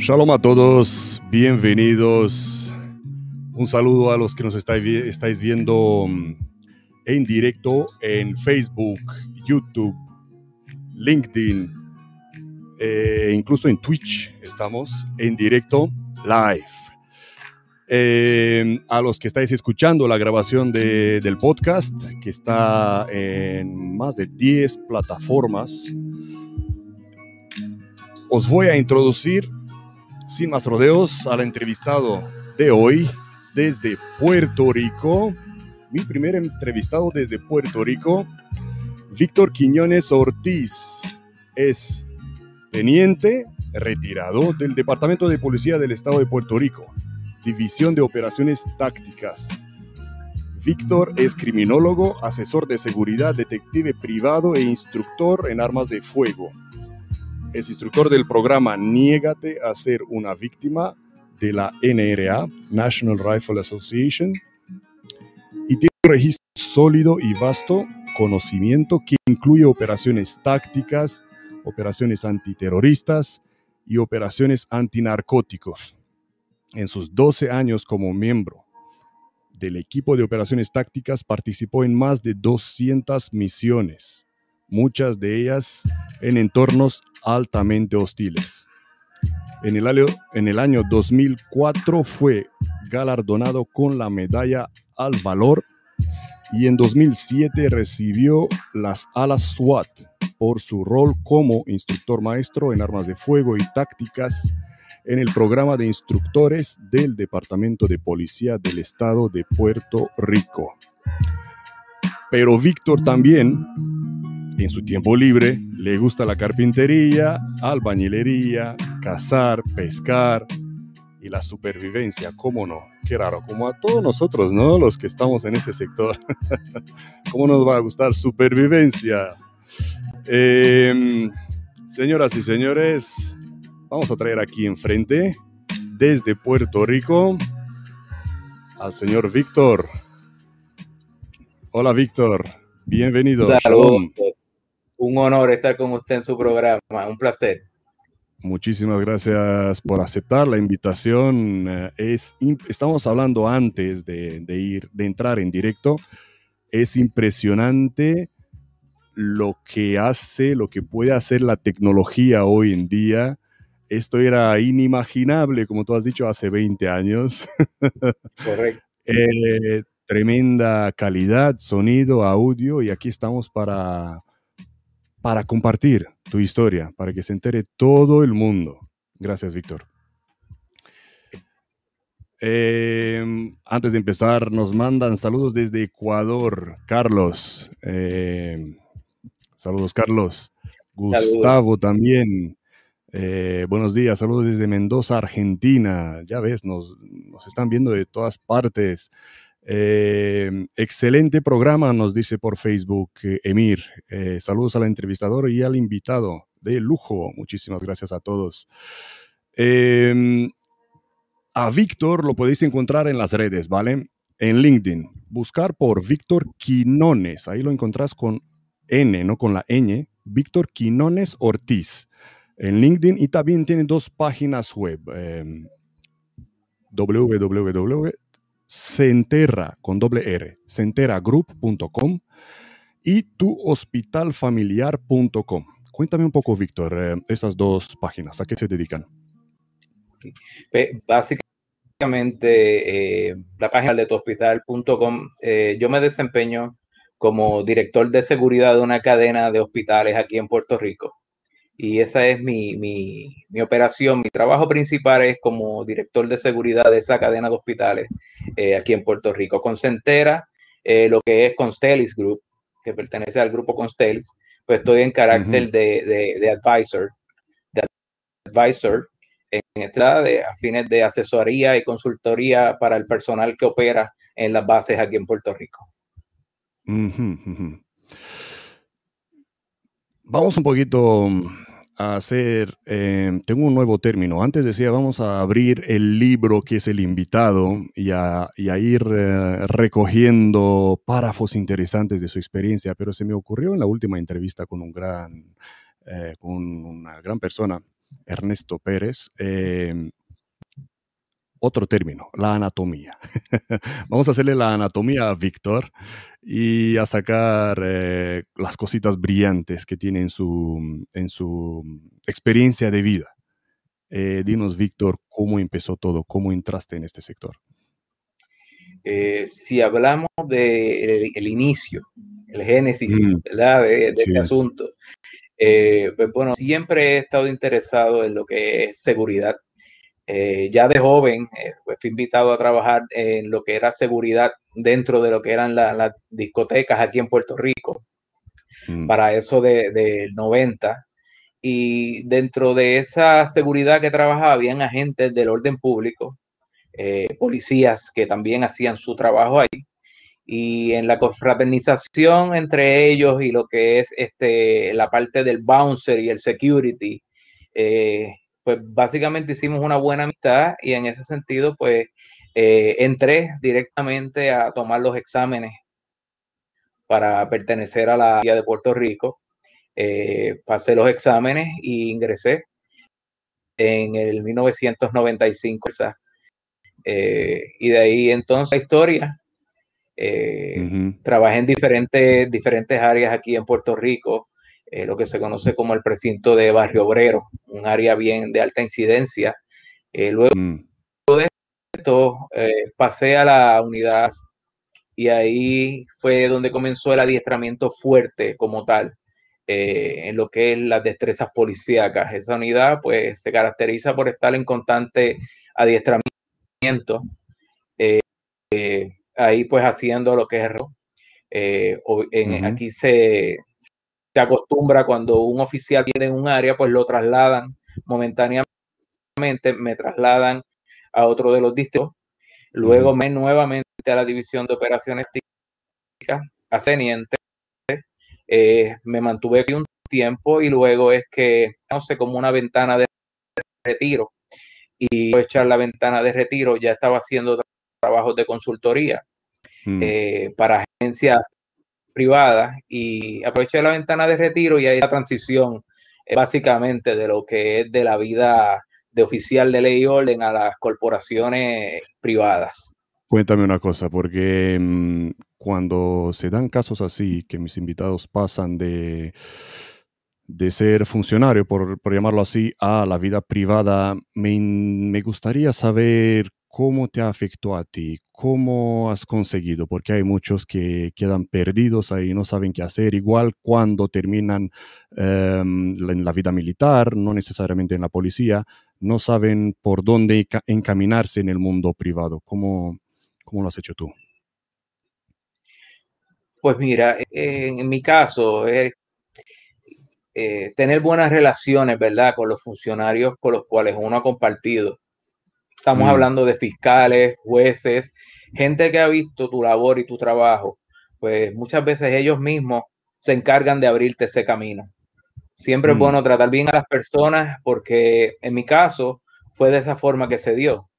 Shalom a todos, bienvenidos. Un saludo a los que nos estáis viendo mm, en directo en Facebook, YouTube, LinkedIn, eh, incluso en Twitch estamos en directo live. Eh, a los que estáis escuchando la grabación del podcast, que está en más de 10 plataformas, os voy a introducir, sin más rodeos, al entrevistado de hoy desde Puerto Rico. Mi primer entrevistado desde Puerto Rico, Víctor Quiñones Ortiz. Es teniente retirado del Departamento de Policía del Estado de Puerto Rico División de Operaciones Tácticas. Víctor es criminólogo, asesor de seguridad, detective privado e instructor en armas de fuego. Es instructor del programa Niégate a ser una víctima de la NRA, National Rifle Association, y tiene un registro sólido y vasto conocimiento que incluye operaciones tácticas, operaciones antiterroristas y operaciones antinarcóticos. En sus 12 años como miembro del equipo de operaciones tácticas participó en más de 200 misiones, muchas de ellas en entornos altamente hostiles. En el, año, en el año 2004 fue galardonado con la medalla al valor y en 2007 recibió las alas SWAT por su rol como instructor maestro en armas de fuego y tácticas en el programa de instructores del Departamento de Policía del Estado de Puerto Rico. Pero Víctor también, en su tiempo libre, le gusta la carpintería, albañilería, cazar, pescar y la supervivencia, ¿cómo no? Qué raro, como a todos nosotros, ¿no? Los que estamos en ese sector. ¿Cómo nos va a gustar supervivencia? Em, señoras y señores, Vamos a traer aquí enfrente, desde Puerto Rico, al señor Víctor. Hola Víctor, bienvenido. Saludos. Un honor estar con usted en su programa, un placer. Muchísimas gracias por aceptar la invitación. Eh, es, estamos hablando antes de, de, ir, de entrar en directo. Es impresionante lo que hace, lo que puede hacer la tecnología hoy en día esto era inimaginable, como tú has dicho, hace 20 años. Correcto. Eh, tremenda calidad, sonido, audio, y aquí estamos para, para compartir tu historia, para que se entere todo el mundo. Gracias, Víctor. Em, antes de empezar, nos mandan saludos desde Ecuador, Carlos. Em, saludos, Carlos. Gustavo también. Eh, buenos días, saludos desde Mendoza, Argentina. Ya ves, nos, están viendo de todas partes. Eh, excelente programa, nos dice por Facebook eh, Emir. saludos al entrevistador y al invitado de lujo. Muchísimas gracias a todos. Em, a Víctor lo podéis encontrar en las redes, ¿vale? En LinkedIn. Buscar por Víctor Quinones. Ahí lo encontrás con N, no con la ñ. Víctor Quinones Ortiz en LinkedIn y también tiene dos páginas web. Eh, www.centerra con doble R, centeragroup.com y tuhospitalfamiliar.com. Cuéntame un poco, Víctor, eh, esas dos páginas, ¿a qué se dedican? Básicamente, eh, la página de tuhospital.com, eh, yo me desempeño como director de seguridad de una cadena de hospitales aquí en Puerto Rico y esa es mi, mi, mi, operación. Mi trabajo principal es como director de seguridad de esa cadena de hospitales eh, aquí en Puerto Rico. Con Centera, eh, lo que es Constellis Group, que pertenece al grupo Constellis, pues estoy en carácter de, de, de, advisor, de advisor en esta de, a fines de asesoría y consultoría para el personal que opera en las bases aquí en Puerto Rico. Vamos un poquito hacer, em, tengo un nuevo término. Antes decía, vamos a abrir el libro que es el invitado y a, ir eh, recogiendo párrafos interesantes de su experiencia, pero se me ocurrió en la última entrevista con un gran, eh, con una gran persona Ernesto Pérez, em, otro término, la anatomía. Vamos a hacerle la anatomía a Víctor y a sacar eh, las cositas brillantes que tiene en su, en su experiencia de vida. Eh, dinos, Víctor, cómo empezó todo, cómo entraste en este sector. Eh, si hablamos del de inicio, el génesis mm. de, este asunto, pues bueno, siempre he estado interesado en lo que es seguridad eh, ya de joven eh, pues fui invitado a trabajar en lo que era seguridad dentro de lo que eran las discotecas aquí en Puerto Rico, mm. para eso del de 90. Y dentro de esa seguridad que trabajaba, habían agentes del orden público, eh, policías que también hacían su trabajo ahí. Y en la confraternización entre ellos y lo que es este, la parte del bouncer y el security, pues básicamente hicimos una buena amistad y en ese sentido, pues eh, entré directamente a tomar los exámenes para pertenecer a la Guía de Puerto Rico. Eh, pasé los exámenes y ingresé en el 1995. Eh, y de ahí entonces la historia. Trabajé en diferentes, diferentes áreas aquí en Puerto Rico. Eh, lo que se conoce como el precinto de Barrio Obrero, un área bien de alta incidencia. Eh, luego mm. de esto eh, pasé a la unidad y ahí fue donde comenzó el adiestramiento fuerte como tal en lo que es las destrezas policíacas. Esa unidad pues se caracteriza por estar en constante adiestramiento, ahí pues haciendo lo que es... en, Aquí se, se acostumbra cuando un oficial tiene un área, pues lo trasladan momentáneamente, me trasladan a otro de los distritos, luego me nuevamente a la división de operaciones técnicas, a Ceniente, eh, me mantuve aquí un tiempo y luego es que, no sé, como una ventana de retiro y echar la ventana de retiro, ya estaba haciendo trabajos de consultoría mm. eh, para agencias privada y aproveché la ventana de retiro y ahí la transición eh, básicamente de lo que es de la vida de oficial de ley y orden a las corporaciones privadas. Cuéntame una cosa, porque mm, cuando se dan casos así, que mis invitados pasan de, de ser funcionario, por, llamarlo así, a la vida privada, me, me gustaría saber cómo te afectó a ti, cómo has conseguido, porque hay muchos que quedan perdidos ahí, no saben qué hacer, igual cuando terminan em, en la vida militar, no necesariamente en la policía, no saben por dónde encaminarse en el mundo privado. ¿Cómo, cómo lo has hecho tú? Pues mira, en, mi caso, eh, tener buenas relaciones, ¿verdad?, con los funcionarios con los cuales uno ha compartido Estamos mm. hablando de fiscales, jueces, gente que ha visto tu labor y tu trabajo. Pues muchas veces ellos mismos se encargan de abrirte ese camino. Siempre es mm. bueno tratar bien a las personas porque en mi caso fue de esa forma que se dio.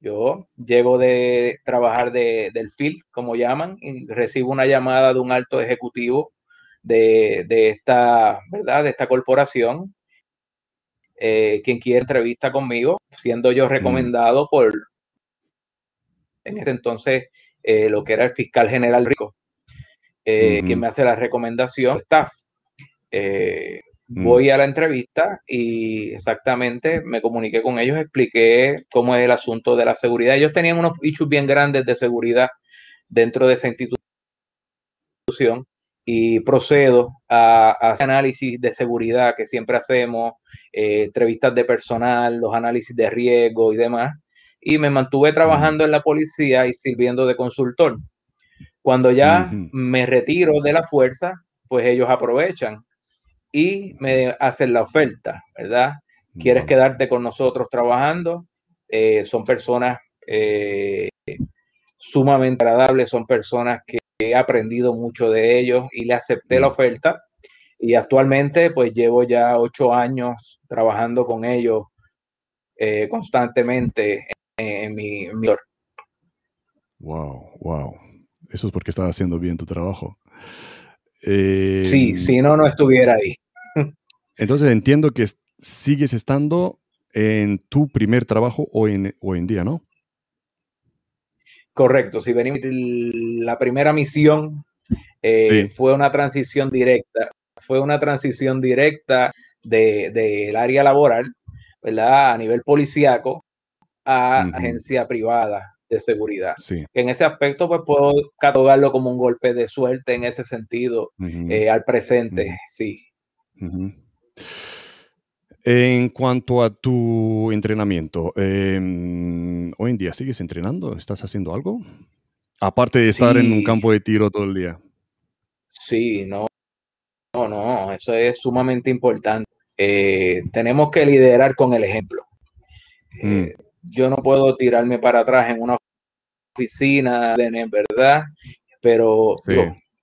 Yo llego de trabajar del field, como llaman, y recibo una llamada de un alto ejecutivo de, de esta, ¿verdad? De esta corporación eh, quien quiere entrevista conmigo, siendo yo mm. recomendado por, en ese entonces, eh, lo que era el fiscal general Rico, eh, quien me hace la recomendación, staff. Mm. Voy a la entrevista y exactamente me comuniqué con ellos, expliqué cómo es el asunto de la seguridad. Ellos tenían unos issues bien grandes de seguridad dentro de esa institución y procedo a, a ese análisis de seguridad que siempre hacemos, eh, entrevistas de personal, los análisis de riesgo y demás. Y me mantuve trabajando en la policía y sirviendo de consultor. Cuando ya me retiro de la fuerza, pues ellos aprovechan y me hacen la oferta, ¿verdad? ¿Quieres quedarte con nosotros trabajando? Eh, son personas eh, sumamente agradables, son personas que he aprendido mucho de ellos y le acepté la oferta y actualmente pues llevo ya ocho años trabajando con ellos eh, constantemente en, mi, en, Wow, wow. Eso es porque estás haciendo bien tu trabajo. sí, em, si no, no estuviera ahí. entonces entiendo que sigues estando en tu primer trabajo hoy en, hoy en día, ¿no? Correcto, si venimos, la primera misión eh, fue una transición directa, fue una transición directa del de, área laboral, ¿verdad? A nivel policíaco a agencia privada de seguridad. En ese aspecto, pues puedo catalogarlo como un golpe de suerte en ese sentido eh, al presente, sí. En cuanto a tu entrenamiento, em, hoy en día sigues entrenando, ¿estás haciendo algo? Aparte de estar en un campo de tiro todo el día. Sí, no, no, no, eso es sumamente importante. Eh, tenemos que liderar con el ejemplo. Mm. Eh, yo no puedo tirarme para atrás en una oficina, ¿verdad? Pero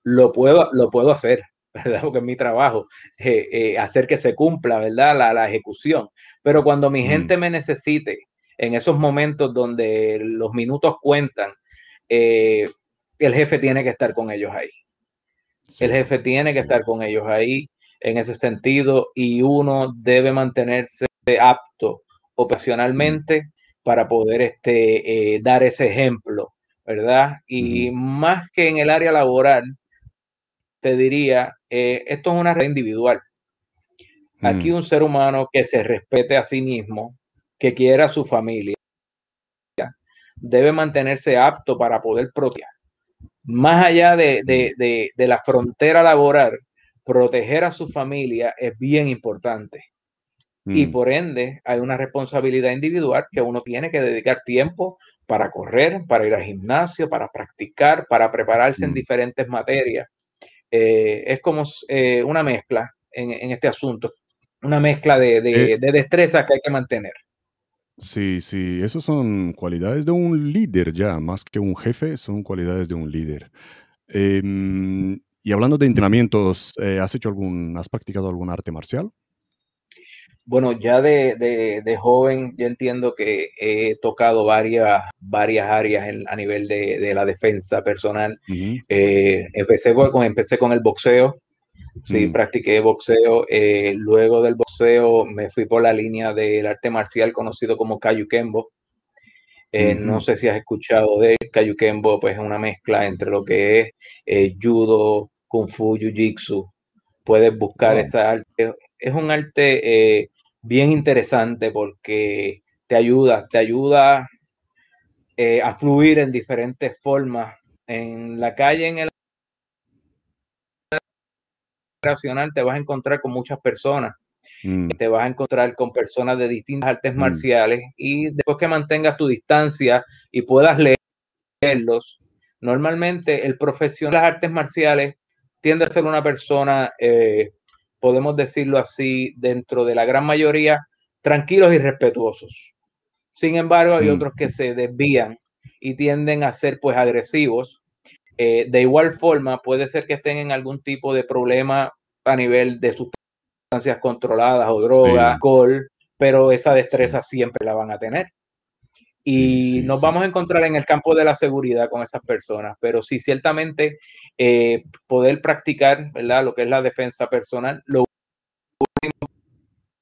lo, puedo, lo puedo hacer. ¿Verdad? Porque es mi trabajo, eh, eh, hacer que se cumpla, ¿verdad? La, la ejecución. Pero cuando mi gente me necesite, en esos momentos donde los minutos cuentan, eh, el jefe tiene que estar con ellos ahí. el jefe tiene que estar con ellos ahí en ese sentido y uno debe mantenerse apto operacionalmente para poder este, dar ese ejemplo, ¿verdad? Y más que en el área laboral, te diría, eh, esto es una red individual. Aquí mm. un ser humano que se respete a sí mismo, que quiera a su familia, debe mantenerse apto para poder proteger. Más allá de, de, de, la frontera laboral, proteger a su familia es bien importante. Y mm. por ende, hay una responsabilidad individual que uno tiene que dedicar tiempo para correr, para ir al gimnasio, para practicar, para prepararse en mm. diferentes materias eh, es como eh, una mezcla en, este asunto, una mezcla de, eh de, destreza que hay que mantener. Sí, sí, esas son cualidades de un líder ya, más que un jefe, son cualidades de un líder. Em, y hablando de entrenamientos, ¿has hecho algún, has practicado algún arte marcial? Bueno, ya de, joven yo entiendo que he tocado varias, varias áreas a nivel de, la defensa personal. Eh, empecé, con, empecé con el boxeo, sí, mm. practiqué boxeo. Eh, luego del boxeo me fui por la línea del arte marcial conocido como Kayukembo. Eh, no sé si has escuchado de Kayukembo, pues es una mezcla entre lo que es judo, kung fu, jiu-jitsu. Puedes buscar esa arte. Es un arte bien interesante porque te ayuda, te ayuda eh, a fluir en diferentes formas. En la calle, en el racional, te vas a encontrar con muchas personas. Mm. Te vas a encontrar con personas de distintas artes mm. marciales y después que mantengas tu distancia y puedas leerlos, normalmente el profesional de las artes marciales tiende a ser una persona eh, podemos decirlo así, dentro de la gran mayoría, tranquilos y respetuosos. Sin embargo, hay mm. otros que se desvían y tienden a ser pues agresivos. Eh, de igual forma, puede ser que estén en algún tipo de problema a nivel de sustancias controladas o droga, alcohol, pero esa destreza siempre la van a tener. Y nos vamos a encontrar en el campo de la seguridad con esas personas, pero sí, ciertamente eh, poder practicar, ¿verdad? Lo que es la defensa personal. Lo último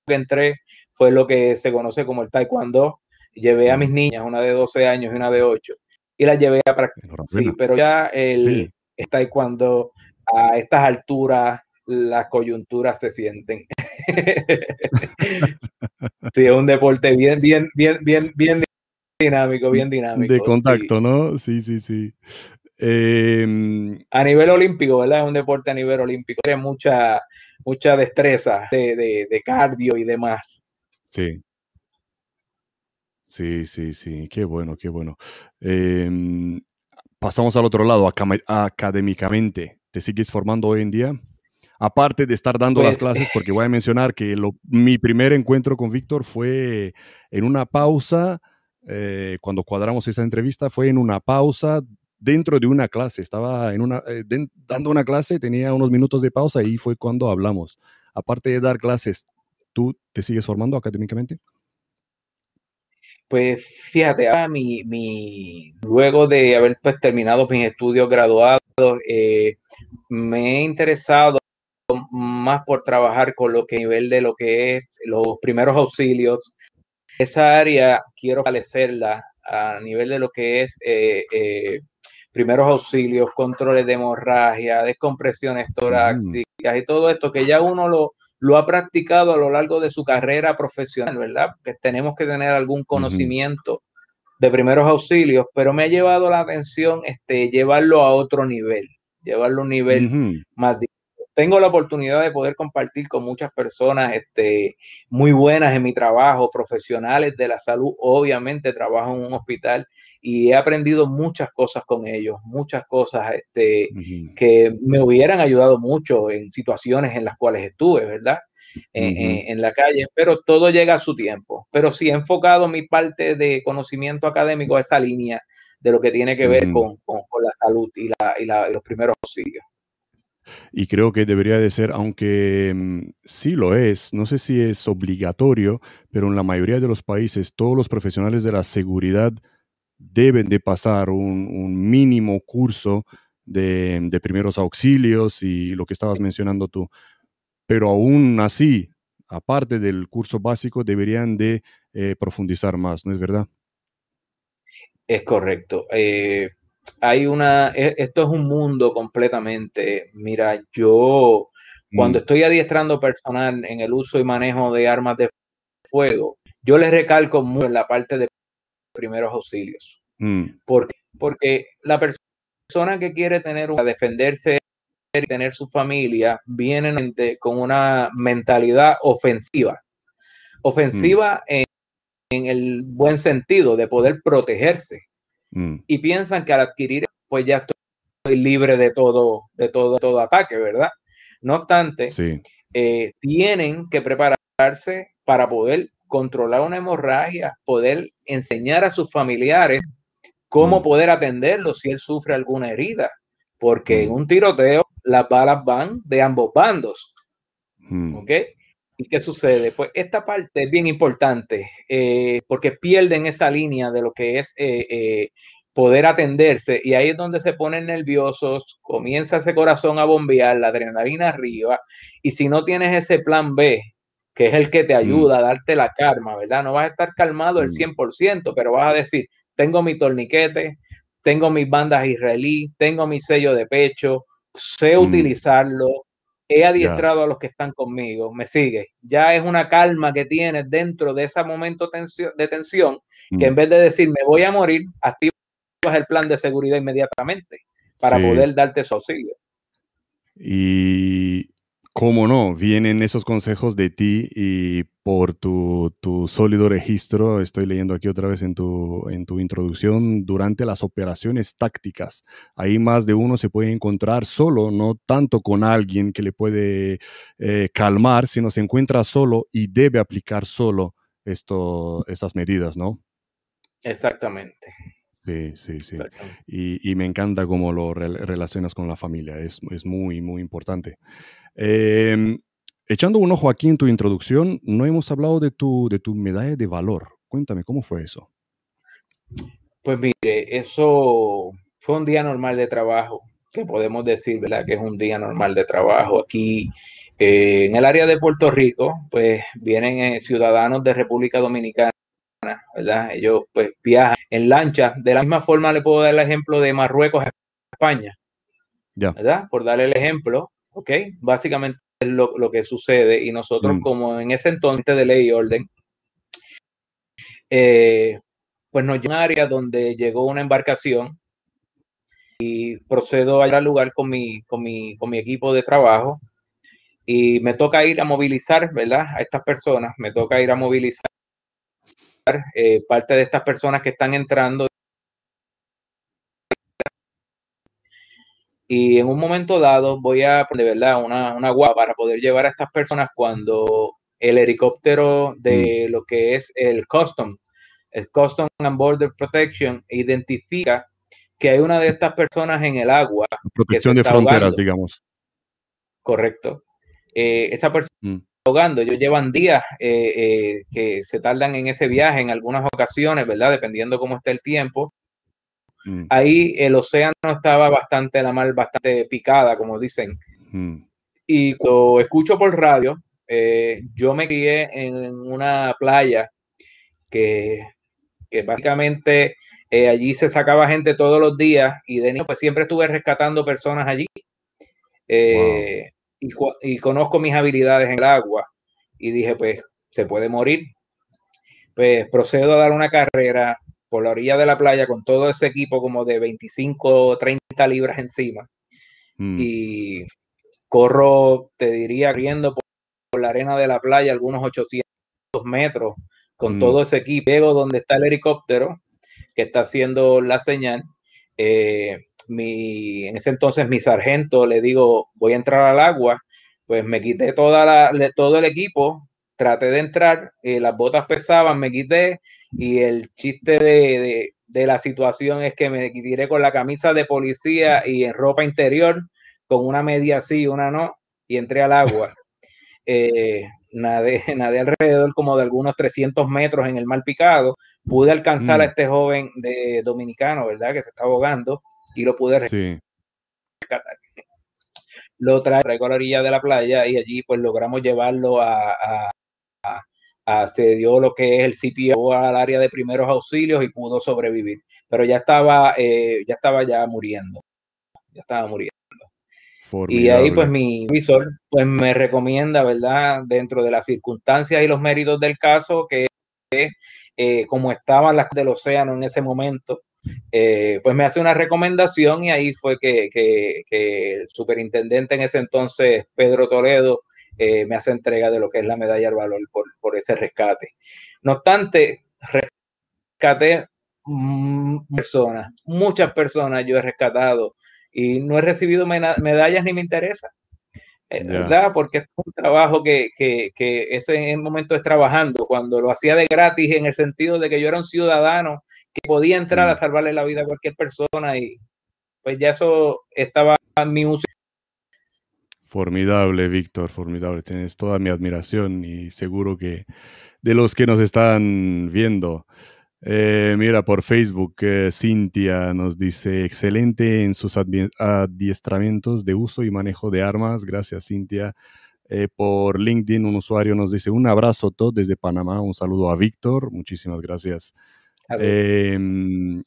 que entré fue lo que se conoce como el taekwondo. Llevé a mis niñas, una de 12 años y una de 8, y las llevé a practicar. Sí, pero ya el, taekwondo a estas alturas las coyunturas se sienten. sí, es un deporte bien, bien, bien, bien, bien dinámico, bien dinámico. De contacto, ¿no? Sí, sí, sí. Em, a nivel olímpico, ¿verdad? Es un deporte a nivel olímpico. Tiene mucha, mucha destreza de, cardio y demás. Sí. Sí, sí, sí. Qué bueno, qué bueno. Em, pasamos al otro lado, académicamente. ¿Te sigues formando hoy en día? Aparte de estar dando las pues, clases, porque voy a mencionar que mi primer encuentro con Víctor fue en una pausa eh, cuando cuadramos esa entrevista fue en una pausa dentro de una clase. Estaba en una, eh, dando una clase, tenía unos minutos de pausa y fue cuando hablamos. Aparte de dar clases, ¿tú te sigues formando académicamente? Pues fíjate, ah, mi, mi, luego de haber pues, terminado mis estudios graduados, eh, me he interesado más por trabajar con lo que nivel de lo que es los primeros auxilios. Esa área quiero fortalecerla a nivel de lo que es eh, eh, primeros auxilios, controles de hemorragia, descompresiones torácicas y todo esto que ya uno lo, lo ha practicado a lo largo de su carrera profesional, ¿verdad? Que tenemos que tener algún conocimiento de primeros auxilios, pero me ha llevado la atención este, llevarlo a otro nivel, llevarlo a un nivel más tengo la oportunidad de poder compartir con muchas personas este, muy buenas en mi trabajo, profesionales de la salud. Obviamente trabajo en un hospital y he aprendido muchas cosas con ellos, muchas cosas este, que me hubieran ayudado mucho en situaciones en las cuales estuve, ¿verdad? en, la calle, pero todo llega a su tiempo. Pero sí he enfocado mi parte de conocimiento académico a esa línea de lo que tiene que ver con, la salud y, y los primeros auxilios. Y creo que debería de ser, aunque mm, sí lo es, no sé si es obligatorio, pero en la mayoría de los países todos los profesionales de la seguridad deben de pasar un, mínimo curso de, primeros auxilios y lo que estabas mencionando tú. Pero aún así, aparte del curso básico, deberían de eh, profundizar más, ¿no es verdad? Es correcto. Eh, hay una, e, esto es un mundo completamente. Mira, yo cuando mm. estoy adiestrando personal en el uso y manejo de armas de fuego, yo les recalco mucho en la parte de primeros auxilios. Mm. Porque, porque la persona que quiere tener a defenderse y tener su familia viene con una mentalidad ofensiva. Ofensiva mm. en, en el buen sentido de poder protegerse Mm. y piensan que al adquirir, pues ya estoy libre de todo, de todo, todo ataque, ¿verdad? No obstante, eh, tienen que prepararse para poder controlar una hemorragia, poder enseñar a sus familiares cómo mm. poder atenderlo si él sufre alguna herida, porque en mm. un tiroteo las balas van de ambos bandos. ¿Ok? ¿Y qué sucede? Pues esta parte es bien importante eh, porque pierden esa línea de lo que es eh, eh, poder atenderse y ahí es donde se ponen nerviosos, comienza ese corazón a bombear, la adrenalina arriba y si no tienes ese plan B, que es el que te mm. ayuda a darte la calma, ¿verdad? No vas a estar calmado el 100%, mm. pero vas a decir, tengo mi torniquete, tengo mis bandas israelí, tengo mi sello de pecho, sé mm. utilizarlo, he adiestrado a los que están conmigo, me sigue. Ya es una calma que tienes dentro de ese momento de tensión, que en mm. vez de decir me voy a morir, activas el plan de seguridad inmediatamente para poder darte su auxilio. Y cómo no, vienen esos consejos de ti y por tu, sólido registro, estoy leyendo aquí otra vez en tu, en tu introducción, durante las operaciones tácticas. Ahí más de uno se puede encontrar solo, no tanto con alguien que le puede eh, calmar, sino se encuentra solo y debe aplicar solo esto, esas medidas, ¿no? Exactamente. Sí, sí, sí. Y, me encanta cómo lo relacionas con la familia, es, es muy, muy importante. Em, echando un ojo aquí en tu introducción, no hemos hablado de tu, de tu medalla de valor. Cuéntame, ¿cómo fue eso? Pues mire, eso fue un día normal de trabajo, que podemos decir, ¿verdad? Que es un día normal de trabajo. Aquí eh, en el área de Puerto Rico, pues vienen eh, ciudadanos de República Dominicana, ¿verdad? Ellos pues viajan en lancha. De la misma forma le puedo dar el ejemplo de Marruecos a España, ya. ¿verdad? Por darle el ejemplo, ¿ok? Básicamente es lo, que sucede y nosotros mm. como en ese entonces de ley y orden, eh, pues nos llegó a un área donde llegó una embarcación y procedo a ir al lugar con mi, con mi, con mi equipo de trabajo y me toca ir a movilizar, ¿verdad? A estas personas, me toca ir a movilizar eh, parte de estas personas que están entrando y en un momento dado voy a de verdad una, una guapa para poder llevar a estas personas cuando el helicóptero de mm. lo que es el Custom, el Custom and Border Protection, identifica que hay una de estas personas en el agua. Protección de fronteras, digamos. Correcto. Eh, esa persona mm. Ahogando, ellos llevan días eh, eh, que se tardan en ese viaje en algunas ocasiones, ¿verdad? Dependiendo cómo esté el tiempo. Mm. Ahí el océano estaba bastante, la mar bastante picada, como dicen. Mm. Y cuando escucho por radio, eh, yo me crié en una playa que, que básicamente eh, allí se sacaba gente todos los días y de niño pues siempre estuve rescatando personas allí. Eh, y, y, conozco mis habilidades en el agua y dije pues se puede morir. Pues procedo a dar una carrera por la orilla de la playa con todo ese equipo como de 25 o 30 libras encima. Mm. Y corro, te diría, riendo por, la arena de la playa algunos 800 metros con mm. todo ese equipo. Llego donde está el helicóptero que está haciendo la señal. Eh, mi, en ese entonces mi sargento le digo, voy a entrar al agua, pues me quité toda la, todo el equipo, traté de entrar, eh, las botas pesaban, me quité y el chiste de, de, la situación es que me tiré con la camisa de policía y en ropa interior, con una media así, una no, y entré al agua. Eh, nadé, nadé, alrededor como de algunos 300 metros en el mar picado. Pude alcanzar a mm. este joven de dominicano, ¿verdad? Que se está ahogando y lo pude rescatar. Lo traigo a la orilla de la playa y allí pues logramos llevarlo a, a, se dio lo que es el CPO al área de primeros auxilios y pudo sobrevivir. Pero ya estaba, eh, ya estaba ya muriendo. Ya estaba muriendo. Y ahí pues mi visor pues me recomienda, ¿verdad? Dentro de las circunstancias y los méritos del caso, que eh, como estaban las del océano en ese momento, eh, pues me hace una recomendación y ahí fue que, el superintendente en ese entonces, Pedro Toledo, eh, me hace entrega de lo que es la medalla al valor por, por ese rescate. No obstante, rescaté personas, muchas personas yo he rescatado y no he recibido medallas ni me interesa. Eh, ¿Verdad? Porque es un trabajo que, que, que ese en momento es trabajando. Cuando lo hacía de gratis, en el sentido de que yo era un ciudadano que podía entrar a mm. salvarle la vida a cualquier persona y pues ya eso estaba en mi uso. Formidable, Víctor, formidable. Tienes toda mi admiración y seguro que de los que nos están viendo, eh, mira, por Facebook, eh, Cintia nos dice, excelente en sus adiestramientos de uso y manejo de armas. Gracias, Cintia. Eh, por LinkedIn, un usuario nos dice, un abrazo todo desde Panamá. Un saludo a Víctor. Muchísimas gracias. Em,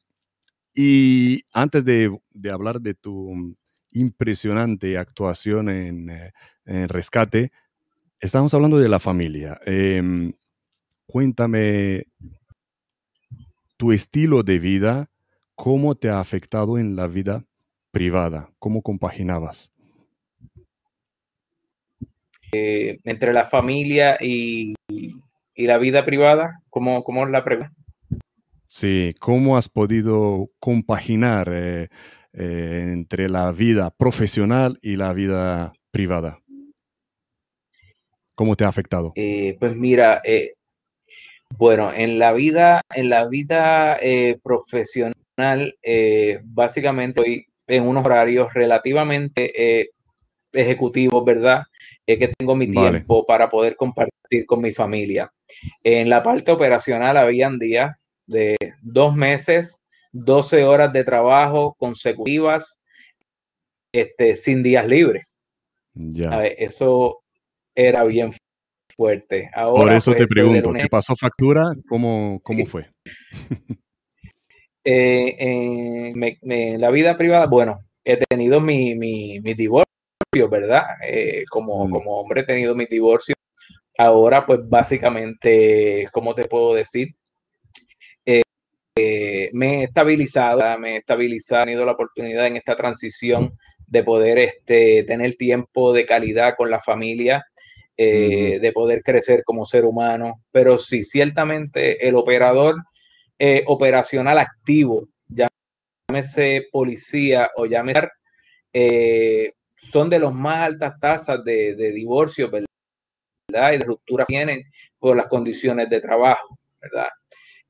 y antes de, hablar de tu impresionante actuación en, en rescate, estamos hablando de la familia. Em, cuéntame tu estilo de vida, ¿cómo te ha afectado en la vida privada? ¿Cómo compaginabas? Eh, entre la familia y, la vida privada, ¿cómo, cómo es la pregunta? Sí, ¿cómo has podido compaginar eh, eh, entre la vida profesional y la vida privada? ¿Cómo te ha afectado? pues mira, bueno, en la vida, en la vida eh, profesional, eh, básicamente estoy en unos horarios relativamente eh, ejecutivos, ¿verdad? que tengo mi tiempo para poder compartir con mi familia. En la parte operacional habían días de dos meses, 12 horas de trabajo consecutivas, este, sin días libres. Ya. Eso era bien fuerte. Por eso te pues, pregunto, ¿qué pasó factura? ¿Cómo, cómo fue? Eh, en la vida privada, bueno, he tenido mi, mi, mi divorcio, ¿verdad? Eh, como, mm. como hombre he tenido mi divorcio. Ahora, pues básicamente, ¿cómo te puedo decir? Eh, me he estabilizado, me he estabilizado, he tenido la oportunidad en esta transición de poder este, tener tiempo de calidad con la familia, eh, de poder crecer como ser humano, pero sí, ciertamente el operador eh, operacional activo, llámese policía o llámese, eh, son de las más altas tasas de, divorcio, ¿verdad? Y de ruptura tienen por las condiciones de trabajo, ¿verdad?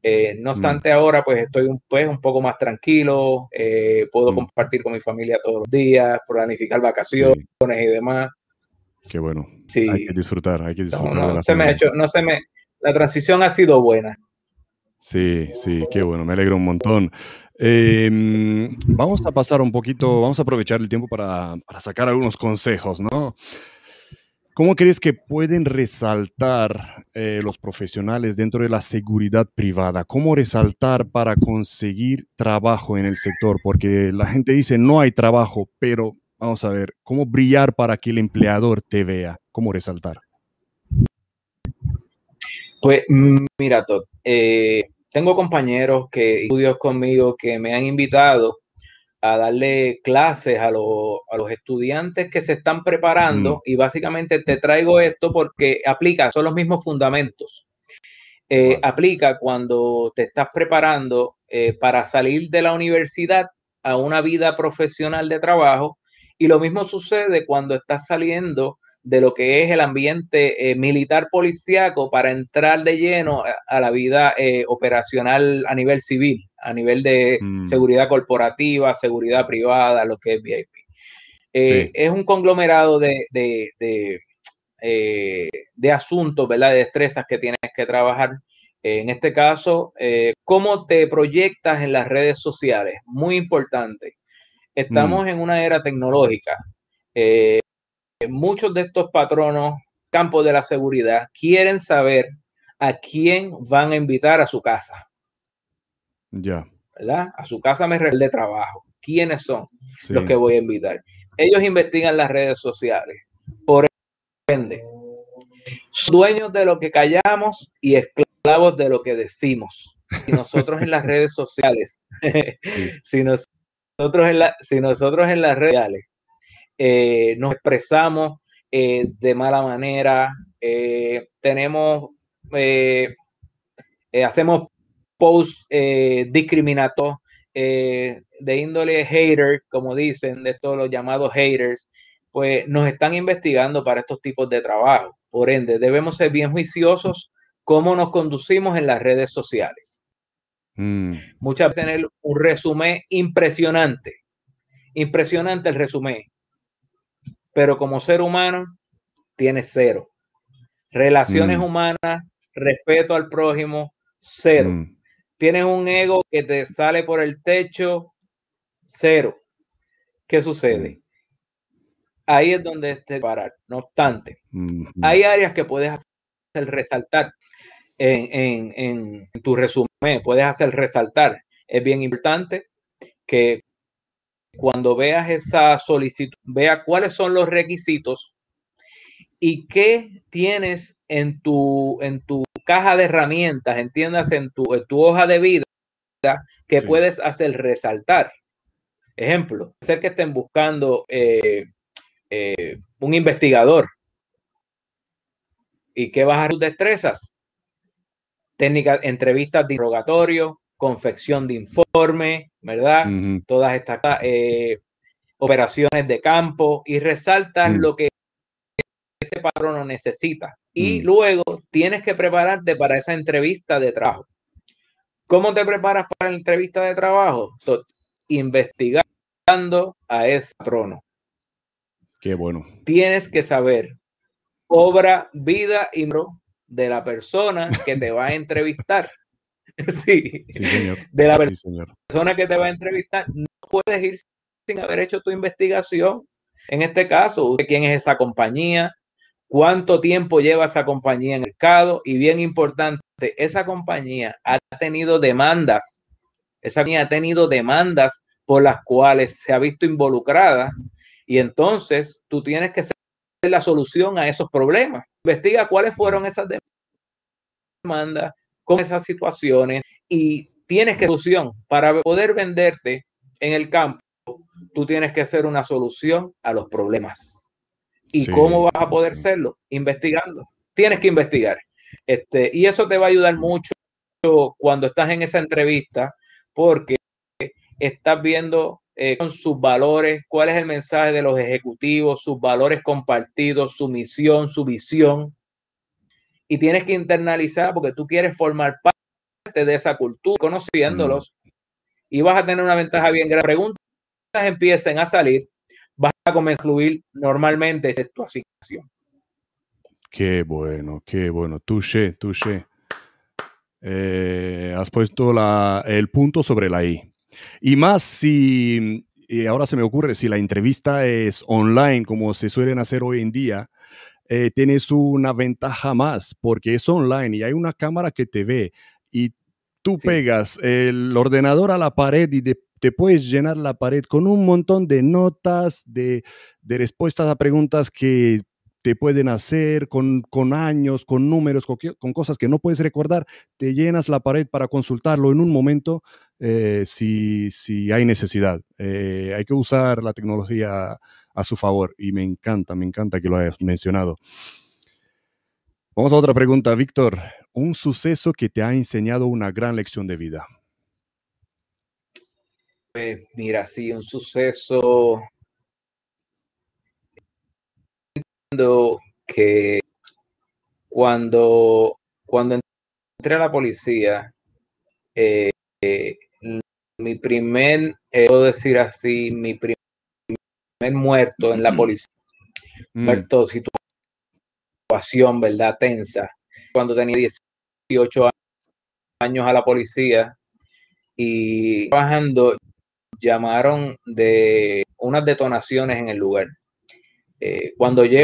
No mm. obstante, ahora pues estoy un, pues, un poco más tranquilo, puedo mm. compartir con mi familia todos los días, planificar vacaciones y demás. Qué bueno. Sí. Hay que disfrutar, hay que disfrutar. No, no se me ha hecho, no se me, la transición ha sido buena. Sí, sí, qué bueno, me alegro un montón. Em, vamos a pasar un poquito, vamos a aprovechar el tiempo para, para, sacar algunos consejos, ¿no? ¿Cómo crees que pueden resaltar eh, los profesionales dentro de la seguridad privada? ¿Cómo resaltar para conseguir trabajo en el sector? Porque la gente dice no hay trabajo, pero vamos a ver, ¿cómo brillar para que el empleador te vea? ¿Cómo resaltar? Pues mm, mira, Todd, eh, tengo compañeros que estudios conmigo que me han invitado a darle clases a, los estudiantes que se están preparando mm. y básicamente te traigo esto porque aplica, son los mismos fundamentos. Eh, aplica cuando te estás preparando eh, para salir de la universidad a una vida profesional de trabajo y lo mismo sucede cuando estás saliendo de lo que es el ambiente eh, militar policíaco para entrar de lleno a, la vida eh, operacional a nivel civil, a nivel de mm. seguridad corporativa, seguridad privada, lo que es VIP. Eh, es un conglomerado de, de, de, asuntos, ¿verdad? De destrezas que tienes que trabajar. en este caso, cómo te proyectas en las redes sociales, muy importante. Estamos mm. en una era tecnológica muchos de estos patronos, campos de la seguridad, quieren saber a quién van a invitar a su casa. Ya. ¿Verdad? A su casa me de trabajo. ¿Quiénes son los que voy a invitar? Ellos investigan las redes sociales. Por ende, dueños de lo que callamos y esclavos de lo que decimos. Si nosotros en las redes sociales, si, nosotros en la, si nosotros en las redes sociales eh, nos expresamos eh, de mala manera, eh, tenemos, hacemos posts discriminatorios de índole hater, como dicen, de todos los llamados haters, pues nos están investigando para estos tipos de trabajo. Por ende, debemos ser bien juiciosos cómo nos conducimos en las redes sociales. Mm. Muchas veces tener un resumen impresionante. Impresionante el resumen pero como ser humano tiene cero. Relaciones mm. humanas, respeto al prójimo, cero. Mm. Tienes un ego que te sale por el techo, cero. ¿Qué sucede? Ahí es donde te parar. No obstante, hay áreas que puedes hacer resaltar en, en tu resumen, puedes hacer resaltar. Es bien importante que cuando veas esa solicitud, vea cuáles son los requisitos y qué tienes en tu, en tu caja de herramientas, entiendas, en tu, tu hoja de vida que puedes hacer resaltar. Ejemplo, ser que estén buscando eh, eh, un investigador. Y que vas a tus destrezas, técnicas, entrevistas de interrogatorio, confección de informe, ¿verdad? Todas estas eh, operaciones de campo y resaltas lo que ese patrono necesita. Y luego tienes que prepararte para esa entrevista de trabajo. ¿Cómo te preparas para la entrevista de trabajo? Investigando a ese patrono. Qué bueno. Tienes que saber obra, vida y de la persona que te va a entrevistar. sí, señor. de la persona que te va a entrevistar, no puedes ir sin haber hecho tu investigación. En este caso, quién es esa compañía, cuánto tiempo lleva esa compañía en el mercado y bien importante, esa compañía ha tenido demandas, esa compañía ha tenido demandas por las cuales se ha visto involucrada y entonces tú tienes que ser la solución a esos problemas. Investiga cuáles fueron esas demandas, con esas situaciones y tienes que solución para poder venderte en el campo. Tú tienes que hacer una solución a los problemas. ¿Y cómo vas a poder hacerlo? Investigando. Tienes que investigar. Este, y eso te va a ayudar mucho cuando estás en esa entrevista porque estás viendo eh, con sus valores, cuál es el mensaje de los ejecutivos, sus valores compartidos, su misión, su visión y tienes que internalizar porque tú quieres formar parte de esa cultura, conociéndolos, mm. y vas a tener una ventaja bien grande. Preguntas empiecen a salir, vas a comenzar a fluir normalmente en tu asignación. Qué bueno, qué bueno. Touché, touché. Eh, has puesto la, el punto sobre la I. Y más si, y ahora se me ocurre, si la entrevista es online, como se suelen hacer hoy en día, eh, tienes una ventaja más porque es online y hay una cámara que te ve y tú pegas el ordenador a la pared y te puedes llenar la pared con un montón de notas, de, de respuestas a preguntas que te pueden hacer con, con años, con números, con, cosas que no puedes recordar, te llenas la pared para consultarlo en un momento eh, si, si, hay necesidad. Eh, hay que usar la tecnología a su favor y me encanta, me encanta que lo hayas mencionado. Vamos a otra pregunta, Víctor. Un suceso que te ha enseñado una gran lección de vida. Pues mira, sí, un suceso que cuando, cuando entré a la policía, eh, mi primer, eh, puedo decir así, mi primer muerto en la policía, mm. muerto situación, ¿verdad? Tensa. Cuando tenía 18 años a la policía y trabajando, llamaron de unas detonaciones en el lugar. Eh, cuando llego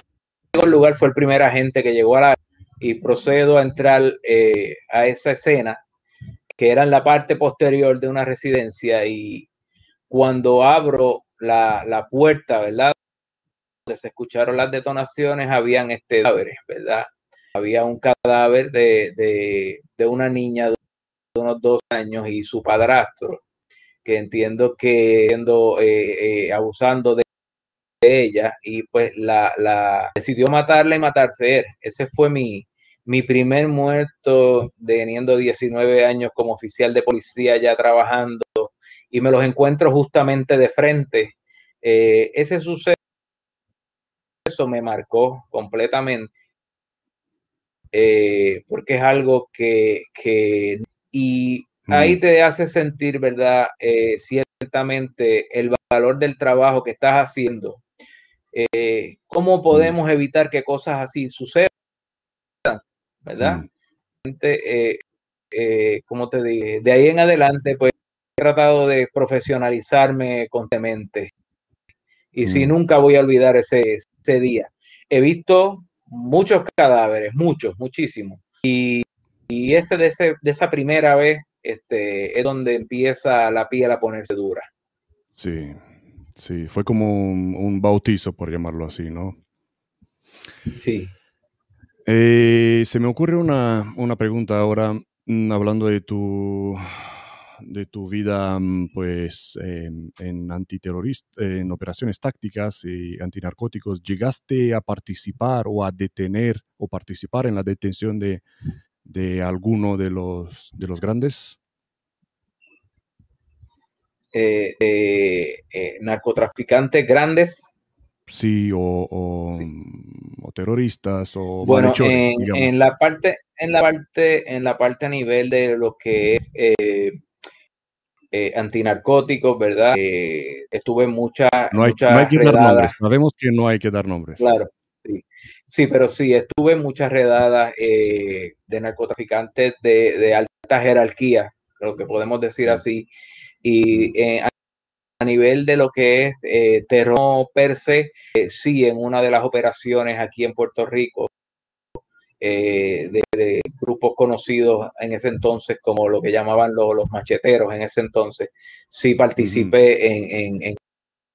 al lugar fue el primer agente que llegó a la y procedo a entrar eh, a esa escena que era en la parte posterior de una residencia y cuando abro la, la puerta, ¿verdad? Donde se escucharon las detonaciones, habían este cadáveres, ¿verdad? Había un cadáver de, de, una niña de unos dos años y su padrastro, que entiendo que entiendo, eh, abusando de ella y pues la, la, decidió matarla y matarse él. Ese fue mi, mi primer muerto teniendo 19 años como oficial de policía ya trabajando y me los encuentro justamente de frente. Eh, ese suceso me marcó completamente eh, porque es algo que, que y ahí te hace sentir, ¿verdad? Eh, ciertamente el valor del trabajo que estás haciendo eh, cómo podemos evitar que cosas así sucedan, ¿verdad? Eh, como te dije, de ahí en adelante, pues he tratado de profesionalizarme constantemente. Y si mm. nunca voy a olvidar ese, ese día. He visto muchos cadáveres, muchos, muchísimos. Y, y ese de, ese de esa primera vez este, es donde empieza la piel a ponerse dura. Sí, Sí, fue como un, bautizo, por llamarlo así, ¿no? Sí. Eh, se me ocurre una, pregunta ahora, mm, hablando de tu, de tu vida, mm, pues, en antiterrorista, en operaciones tácticas y antinarcóticos. ¿Llegaste a participar o a detener o participar en la detención de, de alguno de los, de los grandes? Eh, eh, narcotraficantes grandes. Sí, o, mm, terroristas o bueno en, la parte en la parte en la parte a nivel de lo que es eh, antinarcóticos, ¿verdad? estuve mucha no hay, no hay que dar nombres. Sabemos que no hay que dar nombres. Claro, sí. Sí, pero sí, estuve en muchas redadas de narcotraficantes de, de, alta jerarquía, lo que podemos decir así, y eh, a nivel de lo que es eh, terror per se, eh, sí, en una de las operaciones aquí en Puerto Rico, de, grupos conocidos en ese entonces como lo que llamaban los, los macheteros en ese entonces, sí participé en,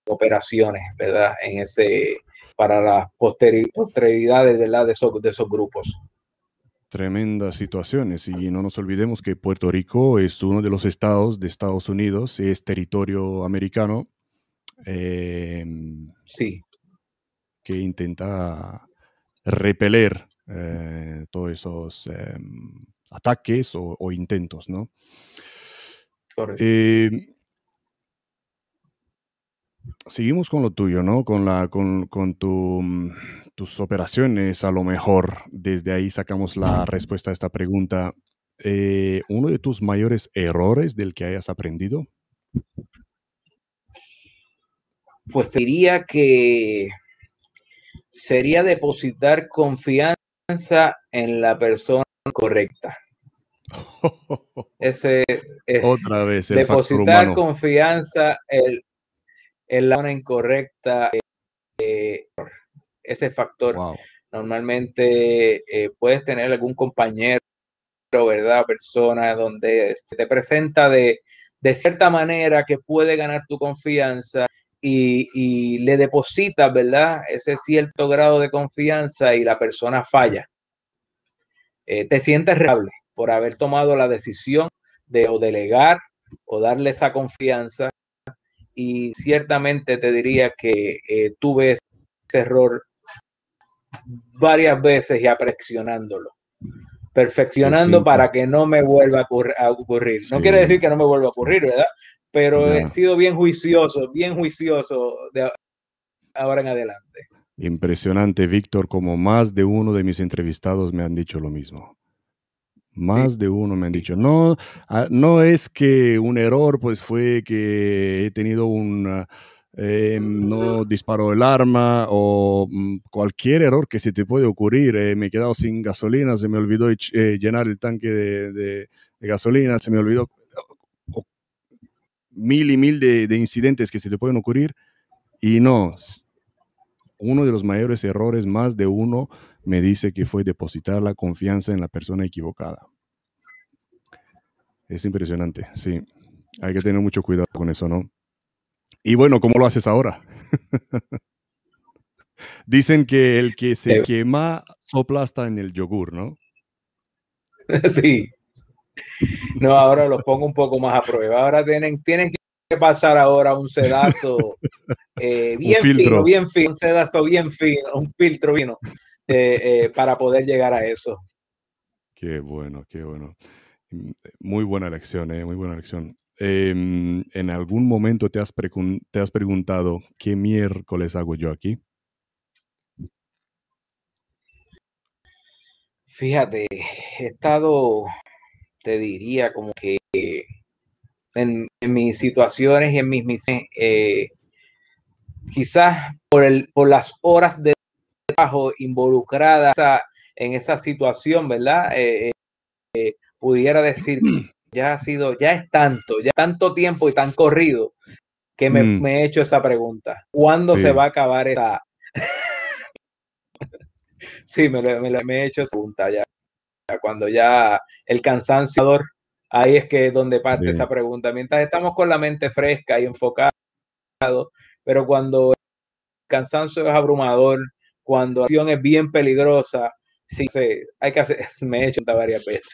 operaciones, ¿verdad? En ese, para las posteridades, ¿verdad? De esos, de esos grupos tremendas situaciones y no nos olvidemos que Puerto Rico es uno de los estados de Estados Unidos, es territorio americano. Em, sí. Que intenta repeler eh, todos esos em, ataques o, intentos, ¿no? Correcto. Em, seguimos con lo tuyo, ¿no? Con, la, con, con tu tus operaciones, a lo mejor desde ahí sacamos la respuesta a esta pregunta. Eh, ¿Uno de tus mayores errores del que hayas aprendido? Pues diría que sería depositar confianza en la persona correcta. Ese es otra vez depositar confianza en, la persona incorrecta. Eh, ese factor. Normalmente eh, puedes tener algún compañero, ¿verdad? Persona donde se te presenta de, de cierta manera que puede ganar tu confianza y, le depositas, ¿verdad? Ese cierto grado de confianza y la persona falla. Eh, te sientes reable por haber tomado la decisión de o delegar o darle esa confianza y ciertamente te diría que eh, tuve ese error varias veces y apreciándolo perfeccionando para que no me vuelva a ocurrir. No quiere decir que no me vuelva a ocurrir, ¿verdad? Pero he sido bien juicioso, bien juicioso de ahora en adelante. Impresionante, Víctor, como más de uno de mis entrevistados me han dicho lo mismo. Más de uno me han dicho, no, no es que un error, pues fue que he tenido un, eh, no disparó el arma o mm, cualquier error que se te puede ocurrir. Eh, me he quedado sin gasolina, se me olvidó eh, llenar el tanque de, gasolina, se me olvidó mil y mil de, de, incidentes que se te pueden ocurrir. Y no, uno de los mayores errores, más de uno, me dice que fue depositar la confianza en la persona equivocada. Es impresionante, sí. Hay que tener mucho cuidado con eso, ¿no? Y bueno, ¿cómo lo haces ahora? Dicen que el que se quema sopla hasta en el yogur, ¿no? Sí. No, ahora lo pongo un poco más a prueba. Ahora tienen, tienen que pasar ahora un sedazo eh, bien fino, bien fino, un sedazo bien fino, un filtro fino eh, eh, para poder llegar a eso. Qué bueno, qué bueno. Mm, muy buena lección, muy buena lección. Em, ¿En algún momento te has, te has preguntado qué miércoles hago yo aquí? Fíjate, he estado, te diría, como que en, mis situaciones y en mis misiones, eh, quizás por, el, por las horas de trabajo involucradas en esa situación, ¿verdad? Eh, eh, pudiera decir ya ha sido, ya es tanto, ya tanto tiempo y tan corrido que me, mm. he hecho esa pregunta. ¿Cuándo se va a acabar esa? sí, me, he hecho esa pregunta ya. Cuando ya el cansancio, ahí es que es donde parte esa pregunta. Mientras estamos con la mente fresca y enfocado, pero cuando el cansancio es abrumador, cuando la acción es bien peligrosa, sí, hay que hacer, me he hecho varias veces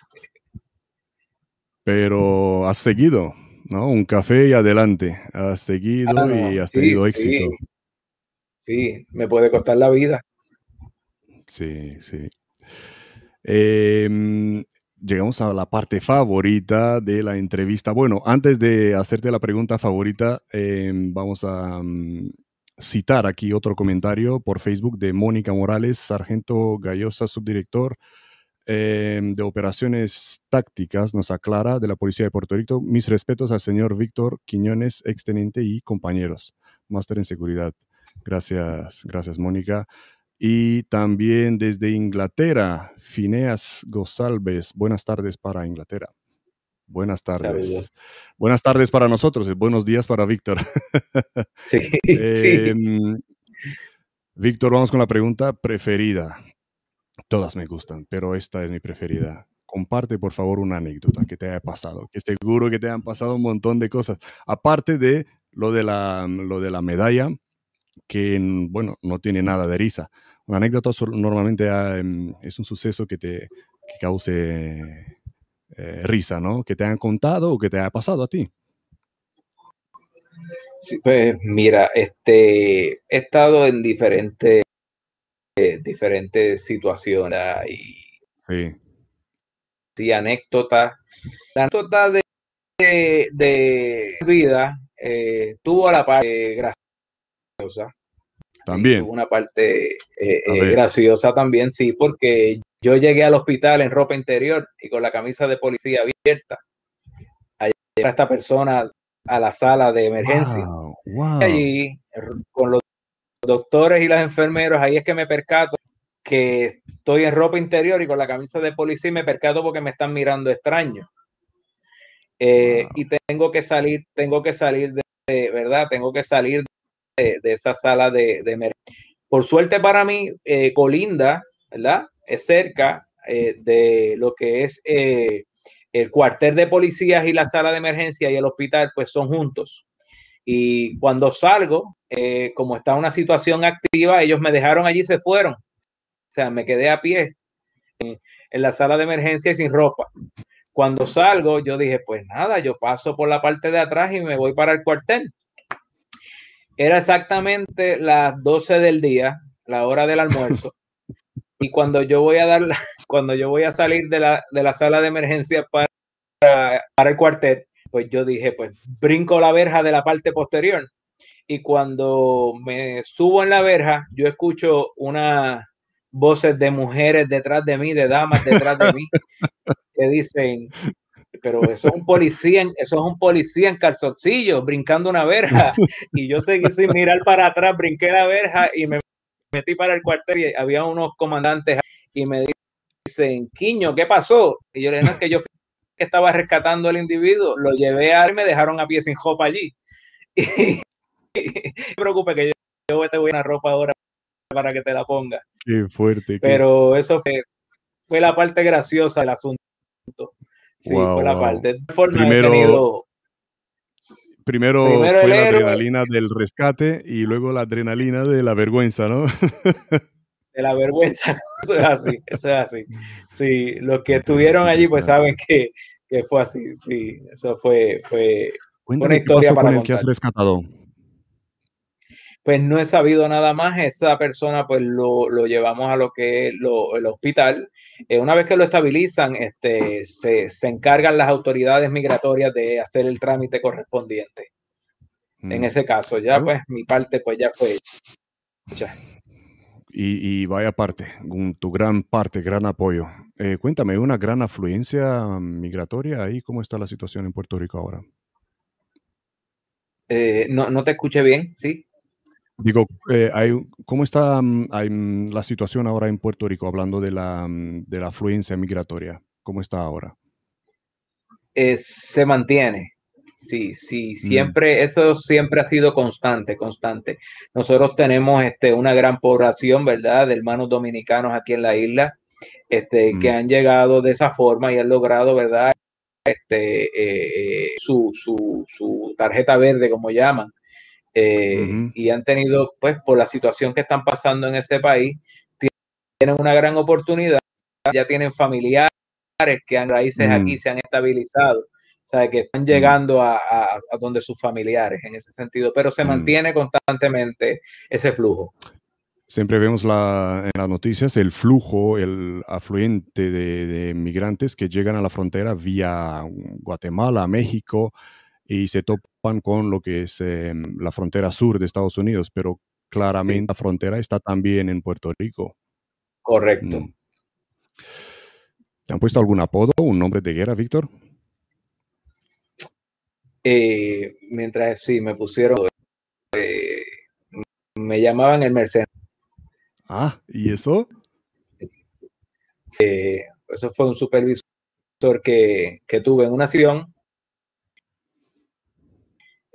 pero has seguido, ¿no? Un café y adelante. Has seguido ah, y has tenido éxito. Sí. me puede costar la vida. Sí, sí. Em, llegamos a la parte favorita de la entrevista. Bueno, antes de hacerte la pregunta favorita, em, vamos a mm, citar aquí otro comentario por Facebook de Mónica Morales, sargento Gallosa, subdirector Em, de Operaciones Tácticas nos aclara de la Policía de Puerto Rico. Mis respetos al señor Víctor Quiñones, exteniente y compañeros, máster en seguridad. Gracias, gracias Mónica. Y también desde Inglaterra, Fineas González. Buenas tardes para Inglaterra. Buenas tardes. Buenas tardes para nosotros. Buenos días para Víctor. Sí, sí. Em, Víctor, vamos con la pregunta preferida. Todas me gustan, pero esta es mi preferida. Comparte, por favor, una anécdota que te haya pasado, que seguro que te han pasado un montón de cosas. Aparte de lo de la, lo de la medalla, que, bueno, no tiene nada de risa. Una anécdota normalmente ah, em, es un suceso que te que cause eh, risa, ¿no? Que te hayan contado o que te haya pasado a ti. Sí, pues mira, este, he estado en diferentes diferentes situaciones y sí. anécdotas. La anécdota de, de, vida eh, tuvo la parte graciosa. También. una parte eh, eh, graciosa también, sí, porque yo llegué al hospital en ropa interior y con la camisa de policía abierta. Allí esta persona a la sala de emergencia. Y allí, con los doctores y las enfermeros, ahí es que me percato que estoy en ropa interior y con la camisa de policía y me percato porque me están mirando extraño. Eh, y tengo que salir, tengo que salir de, verdad, tengo que salir de, esa sala de, de por suerte para mí, eh, colinda, ¿verdad? Es cerca eh, de lo que es eh, el cuartel de policías y la sala de emergencia y el hospital, pues son juntos. Y cuando salgo, como está una situación activa, ellos me dejaron allí y se fueron. O sea, me quedé a pie en, en la sala de emergencia y sin ropa. Cuando salgo, yo dije, pues nada, yo paso por la parte de atrás y me voy para el cuartel. Era exactamente las 12 del día, la hora del almuerzo. y cuando yo voy a dar, cuando yo voy a salir de la, de la sala de emergencia para, para el cuartel, pues yo dije, pues brinco la verja de la parte posterior. Y cuando me subo en la verja, yo escucho unas voces de mujeres detrás de mí, de damas detrás de mí, que dicen, pero eso es un policía, eso es un policía en calzoncillo, brincando una verja. Y yo seguí sin mirar para atrás, brinqué la verja y me metí para el cuartel y había unos comandantes y me dicen, Quiño, ¿qué pasó? Y yo le dije, no, es que yo que estaba rescatando al individuo, lo llevé a y me dejaron a pie sin ropa allí. Y, no te preocupes que yo, te voy a una ropa ahora para que te la ponga. Qué fuerte. Pero eso fue, fue la parte graciosa del asunto. Sí, fue la parte. Primero, primero, fue la adrenalina del rescate y luego la adrenalina de la vergüenza, ¿no? de la vergüenza, eso es así, eso es así. Sí, los que estuvieron allí pues saben que, que fue así, sí, eso fue, fue una historia para con el que has rescatado pues no he sabido nada más. Esa persona, pues lo, lo llevamos a lo que es el hospital. Eh, una vez que lo estabilizan, este, se, se, encargan las autoridades migratorias de hacer el trámite correspondiente. En mm. ese caso, ya pues mi parte, pues ya fue hecha. Y, y, vaya parte, tu gran parte, gran apoyo. Eh, cuéntame, ¿una gran afluencia migratoria ahí? ¿Cómo está la situación en Puerto Rico ahora? Eh, no, no te escuché bien, ¿sí? Digo, eh, ¿cómo está mm, mm, la situación ahora en Puerto Rico, hablando de la, mm, de la afluencia migratoria? ¿Cómo está ahora? se mantiene. Sí, sí, siempre, eso siempre ha sido constante, constante. Nosotros tenemos este, una gran población, ¿verdad?, de hermanos dominicanos aquí en la isla, este, que han llegado de esa forma y han logrado, ¿verdad?, este, eh, eh, su, su, su tarjeta verde, como llaman, eh, y han tenido, pues, por la situación que están pasando en ese país, tienen una gran oportunidad, ya tienen familiares que han raíces aquí, se han estabilizado, o sea, que están llegando a, donde sus familiares en ese sentido, pero se mantiene constantemente ese flujo. Siempre vemos la, en las noticias el flujo, el afluente de, de migrantes que llegan a la frontera vía Guatemala, México, y se topan con lo que es em, la frontera sur de Estados Unidos, pero claramente la frontera está también en Puerto Rico. Correcto. Mm. ¿Te han puesto algún apodo, un nombre de guerra, Víctor? Eh, mientras sí, me pusieron, eh, me llamaban el mercenario. Ah, ¿y eso? Eh, eso fue un supervisor que, que tuve en una acción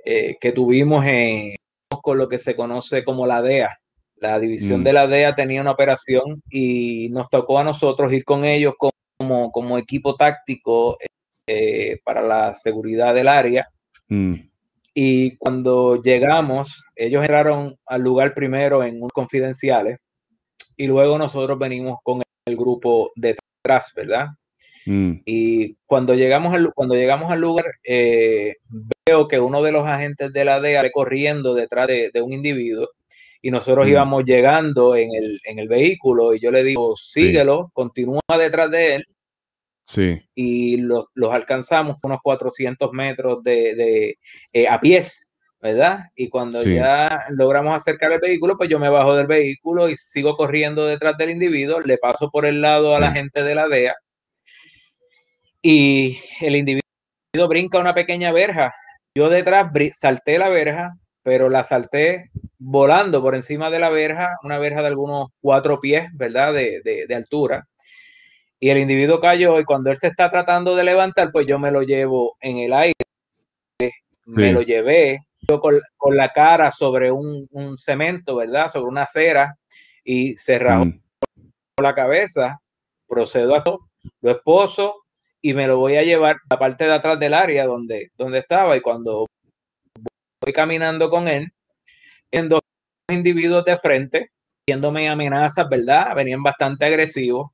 eh, que tuvimos en, con lo que se conoce como la DEA. La división mm. de la DEA tenía una operación y nos tocó a nosotros ir con ellos como, como equipo táctico eh, para la seguridad del área. Mm. Y cuando llegamos, ellos entraron al lugar primero en un confidenciales y luego nosotros venimos con el grupo detrás, ¿verdad? Mm. Y cuando llegamos al, cuando llegamos al lugar, eh, veo que uno de los agentes de la DEA corriendo detrás de, un individuo y nosotros mm. íbamos llegando en el, vehículo y yo le digo, síguelo, continúa detrás de él. Sí. Y los, alcanzamos unos 400 metros de, eh, a pies, ¿verdad? Y cuando ya logramos acercar el vehículo, pues yo me bajo del vehículo y sigo corriendo detrás del individuo, le paso por el lado a la gente de la DEA y el individuo brinca una pequeña verja. Yo detrás salté la verja, pero la salté volando por encima de la verja, una verja de algunos cuatro pies, ¿verdad? De, altura. Y el individuo cayó y cuando él se está tratando de levantar, pues yo me lo llevo en el aire. Me lo llevé yo con, la cara sobre un, cemento, ¿verdad? Sobre una acera y se rajó Mm. la cabeza, procedo a lo esposo y me lo voy a llevar a la parte de atrás del área donde, donde estaba y cuando voy caminando con él, en dos individuos de frente, viéndome amenazas, ¿verdad? Venían bastante agresivos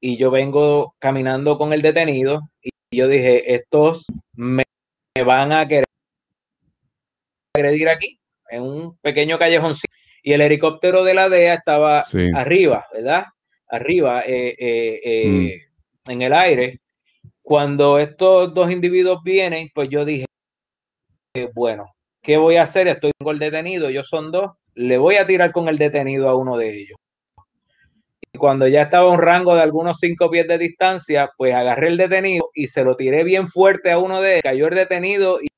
y yo vengo caminando con el detenido y yo dije, estos me, me van a querer agredir aquí, en un pequeño callejón. Y el helicóptero de la DEA estaba Sí. arriba, ¿verdad? Arriba, eh, eh, eh, Mm. en el aire. Cuando estos dos individuos vienen, pues yo dije, bueno, ¿qué voy a hacer? Estoy con el detenido, ellos son dos, le voy a tirar con el detenido a uno de ellos. Y cuando ya estaba a un rango de algunos cinco pies de distancia, pues agarré el detenido y se lo tiré bien fuerte a uno de ellos. Cayó el detenido y,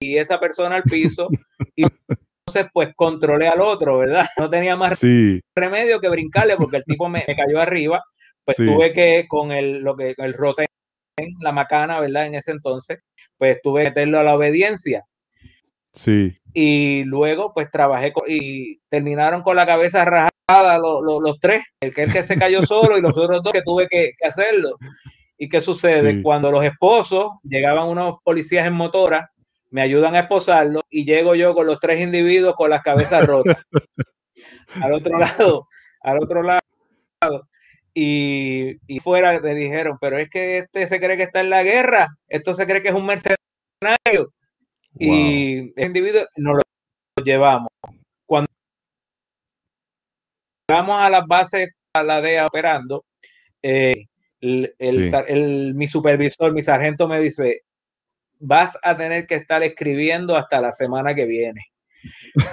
y esa persona al piso. y entonces, pues controlé al otro, ¿verdad? No tenía más Sí, remedio que brincarle porque el tipo me, me cayó arriba. Pues Sí. tuve que, con el, lo que, el rotén, la macana, ¿verdad? En ese entonces, pues tuve que meterlo a la obediencia. sí. Y luego, pues trabajé con- y terminaron con la cabeza rajada lo- lo- los tres. El que, el que se cayó solo y los otros dos que tuve que, que hacerlo. ¿Y qué sucede? Sí. Cuando los esposos llegaban unos policías en motora, me ayudan a esposarlo y llego yo con los tres individuos con las cabezas rotas. al otro lado, al otro lado. Y, y fuera me dijeron, pero es que este se cree que está en la guerra, esto se cree que es un mercenario. Wow. Y el individuo nos lo llevamos. Cuando llegamos a las bases, a la DEA operando, eh, el, el Sí. sar- el- mi supervisor, mi sargento me dice, vas a tener que estar escribiendo hasta la semana que viene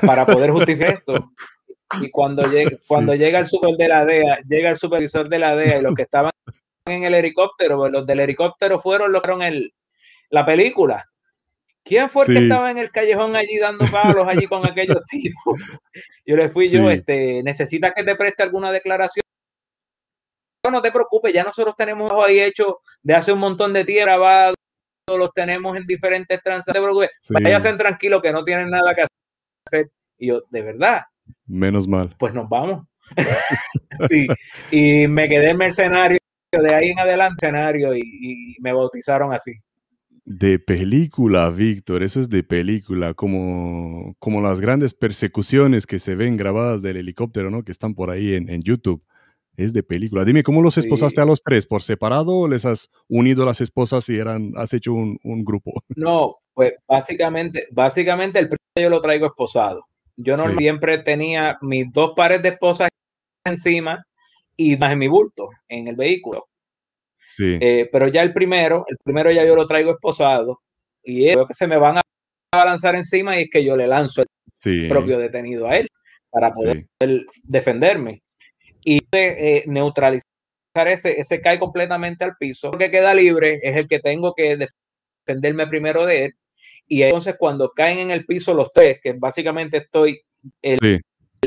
para poder justificar esto. Y cuando llega, Sí. cuando llega el super de la DEA, llega el supervisor de la DEA y los que estaban en el helicóptero, pues los del helicóptero fueron los que vieron el, la película. ¿Quién fue el que estaba en el callejón allí dando palos allí con aquellos tipos? Yo le fui yo, este, necesitas que te preste alguna declaración. No, no te preocupes, ya nosotros tenemos ahí hecho de hace un montón de tiempo grabado, los tenemos en diferentes tranzas. No te preocupes, Sí. váyanse tranquilos que no tienen nada que hacer. Y yo, de verdad, Menos mal. pues nos vamos. sí, y me quedé mercenario de ahí en adelante, mercenario, y, y me bautizaron así. De película, Víctor, eso es de película, como, como las grandes persecuciones que se ven grabadas del helicóptero, ¿no? Que están por ahí en, en YouTube. Es de película. Dime, ¿cómo los Sí. esposaste a los tres? ¿Por separado o les has unido las esposas y eran, has hecho un, un grupo? No, pues básicamente, básicamente el primero yo lo traigo esposado. Yo no Sí. siempre tenía mis dos pares de esposas encima y más en mi bulto, en el vehículo. Sí, Eh, pero ya el primero, el primero ya yo lo traigo esposado y es- veo que se me van a lanzar encima y es que yo le lanzo el sí. propio detenido a él para poder sí. defenderme y eh, neutralizar ese, ese cae completamente al piso. El que queda libre es el que tengo que defenderme primero de él. Y entonces cuando caen en el piso los tres, que básicamente estoy el, Sí.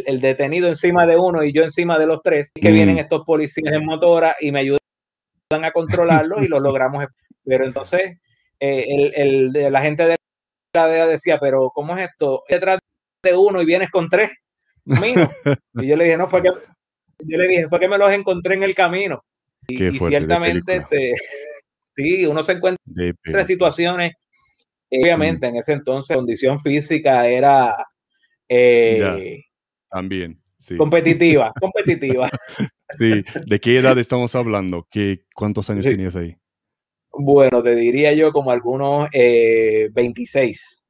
el detenido encima de uno y yo encima de los tres, que Mm. vienen estos policías en motora y me ayudan a controlarlos y los logramos. Pero entonces eh, el, el, la gente de la DEA decía, pero ¿cómo es esto? Detrás de uno y vienes con tres. Y yo le dije, no, fue que yo le dije, fue que me los encontré en el camino. Y, ciertamente, este, sí, uno se encuentra en situaciones. Eh, Obviamente, en ese entonces, condición física era eh, También, sí. competitiva, competitiva. Sí. ¿De qué edad estamos hablando? ¿Qué, ¿Cuántos años Sí. tenías ahí? Bueno, te diría yo como algunos eh, 26.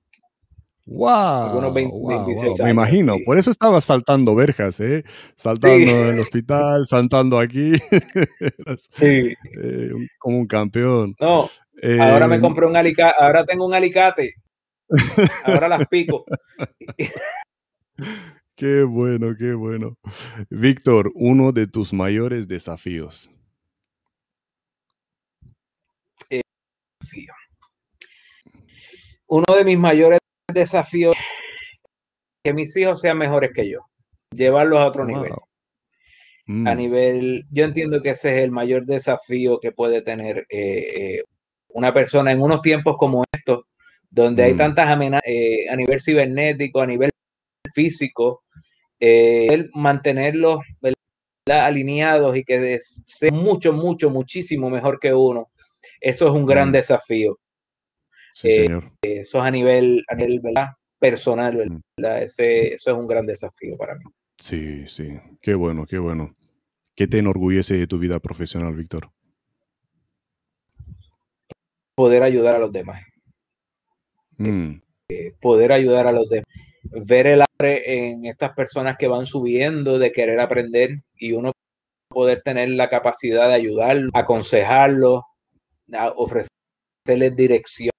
¡Wow! Algunos 20, wow, 26 wow. Me años, imagino, sí. por eso estabas saltando verjas, ¿eh? Saltando en el hospital, saltando aquí. Eras, Sí, eh, como un campeón. no, ahora me Eh, compré un alicate, ahora tengo un alicate, ahora las pico. Qué bueno, qué bueno. Víctor, uno de tus mayores desafíos. desafío. Uno de mis mayores desafíos es que mis hijos sean mejores que yo, llevarlos a otro nivel. Wow. Mm, A nivel, yo entiendo que ese es el mayor desafío que puede tener eh, eh, una persona en unos tiempos como estos, donde hay Mm. tantas amenazas eh, a nivel cibernético, a nivel físico, eh, mantenerlos alineados y que sean mucho, mucho, muchísimo mejor que uno. Eso es un gran mm. desafío. Sí, Eso es a nivel, a nivel personal, mm. Ese, eso es un gran desafío para mí. Sí, sí. Qué bueno, qué bueno. ¿Qué te enorgullece de tu vida profesional, Víctor? Poder ayudar a los demás. Mm. Eh, poder ayudar a los demás. Ver el hambre en estas personas que van subiendo, de querer aprender y uno poder tener la capacidad de ayudarlo, aconsejarlo, ofrecerles dirección,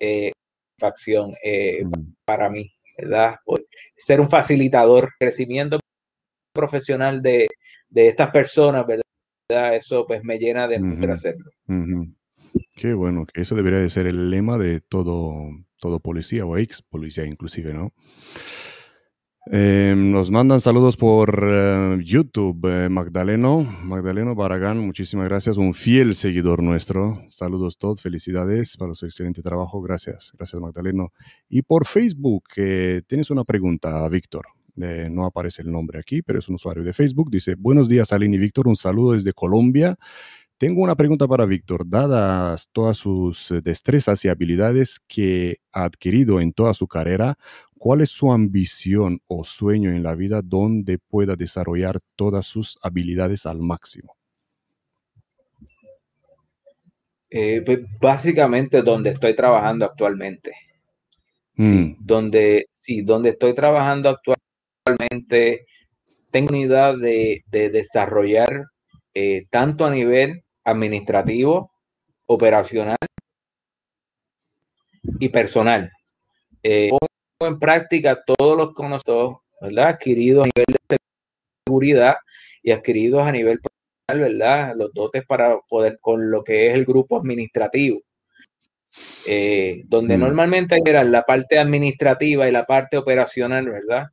eh, facción eh, mm. para mí, ¿verdad? Ser un facilitador, crecimiento profesional de, estas personas, ¿verdad? Eso pues me llena de uh hacerlo. Qué bueno, eso debería de ser el lema de todo, todo policía o ex policía inclusive, ¿no? Em, nos mandan saludos por eh, YouTube, eh, Magdaleno, Magdaleno Baragán, muchísimas gracias, un fiel seguidor nuestro. Saludos todos, felicidades para su excelente trabajo, gracias, gracias Magdaleno. Y por Facebook, tienes una pregunta, Víctor. no aparece el nombre aquí, pero es un usuario de Facebook. Dice, buenos días, Aline y Víctor, un saludo desde Colombia. Tengo una pregunta para Víctor. Dadas todas sus eh, destrezas y habilidades que ha adquirido en toda su carrera, ¿cuál es su ambición o sueño en la vida donde pueda desarrollar todas sus habilidades al máximo? Eh, pues, básicamente donde estoy trabajando actualmente. Mm. donde, sí, donde estoy trabajando actualmente, tengo una idea de, desarrollar eh, tanto a nivel administrativo, operacional y personal. Eh, pongo en práctica todos los conocimientos ¿verdad? adquiridos a nivel de seguridad y adquiridos a nivel personal, ¿verdad? Los dotes para poder con lo que es el grupo administrativo. Eh, donde mm. normalmente eran la parte administrativa y la parte operacional, ¿verdad?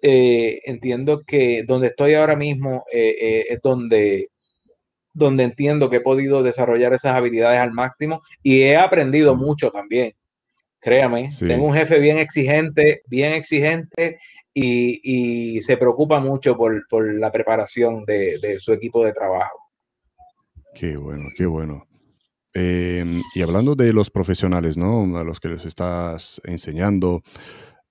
Eh, entiendo que donde estoy ahora mismo es donde donde entiendo que he podido desarrollar esas habilidades al máximo y he aprendido mucho también. Créame, tengo un jefe bien exigente, bien exigente y, se preocupa mucho por, la preparación de, su equipo de trabajo. Qué bueno, qué bueno. Em, y hablando de los profesionales, ¿no? A los que les estás enseñando,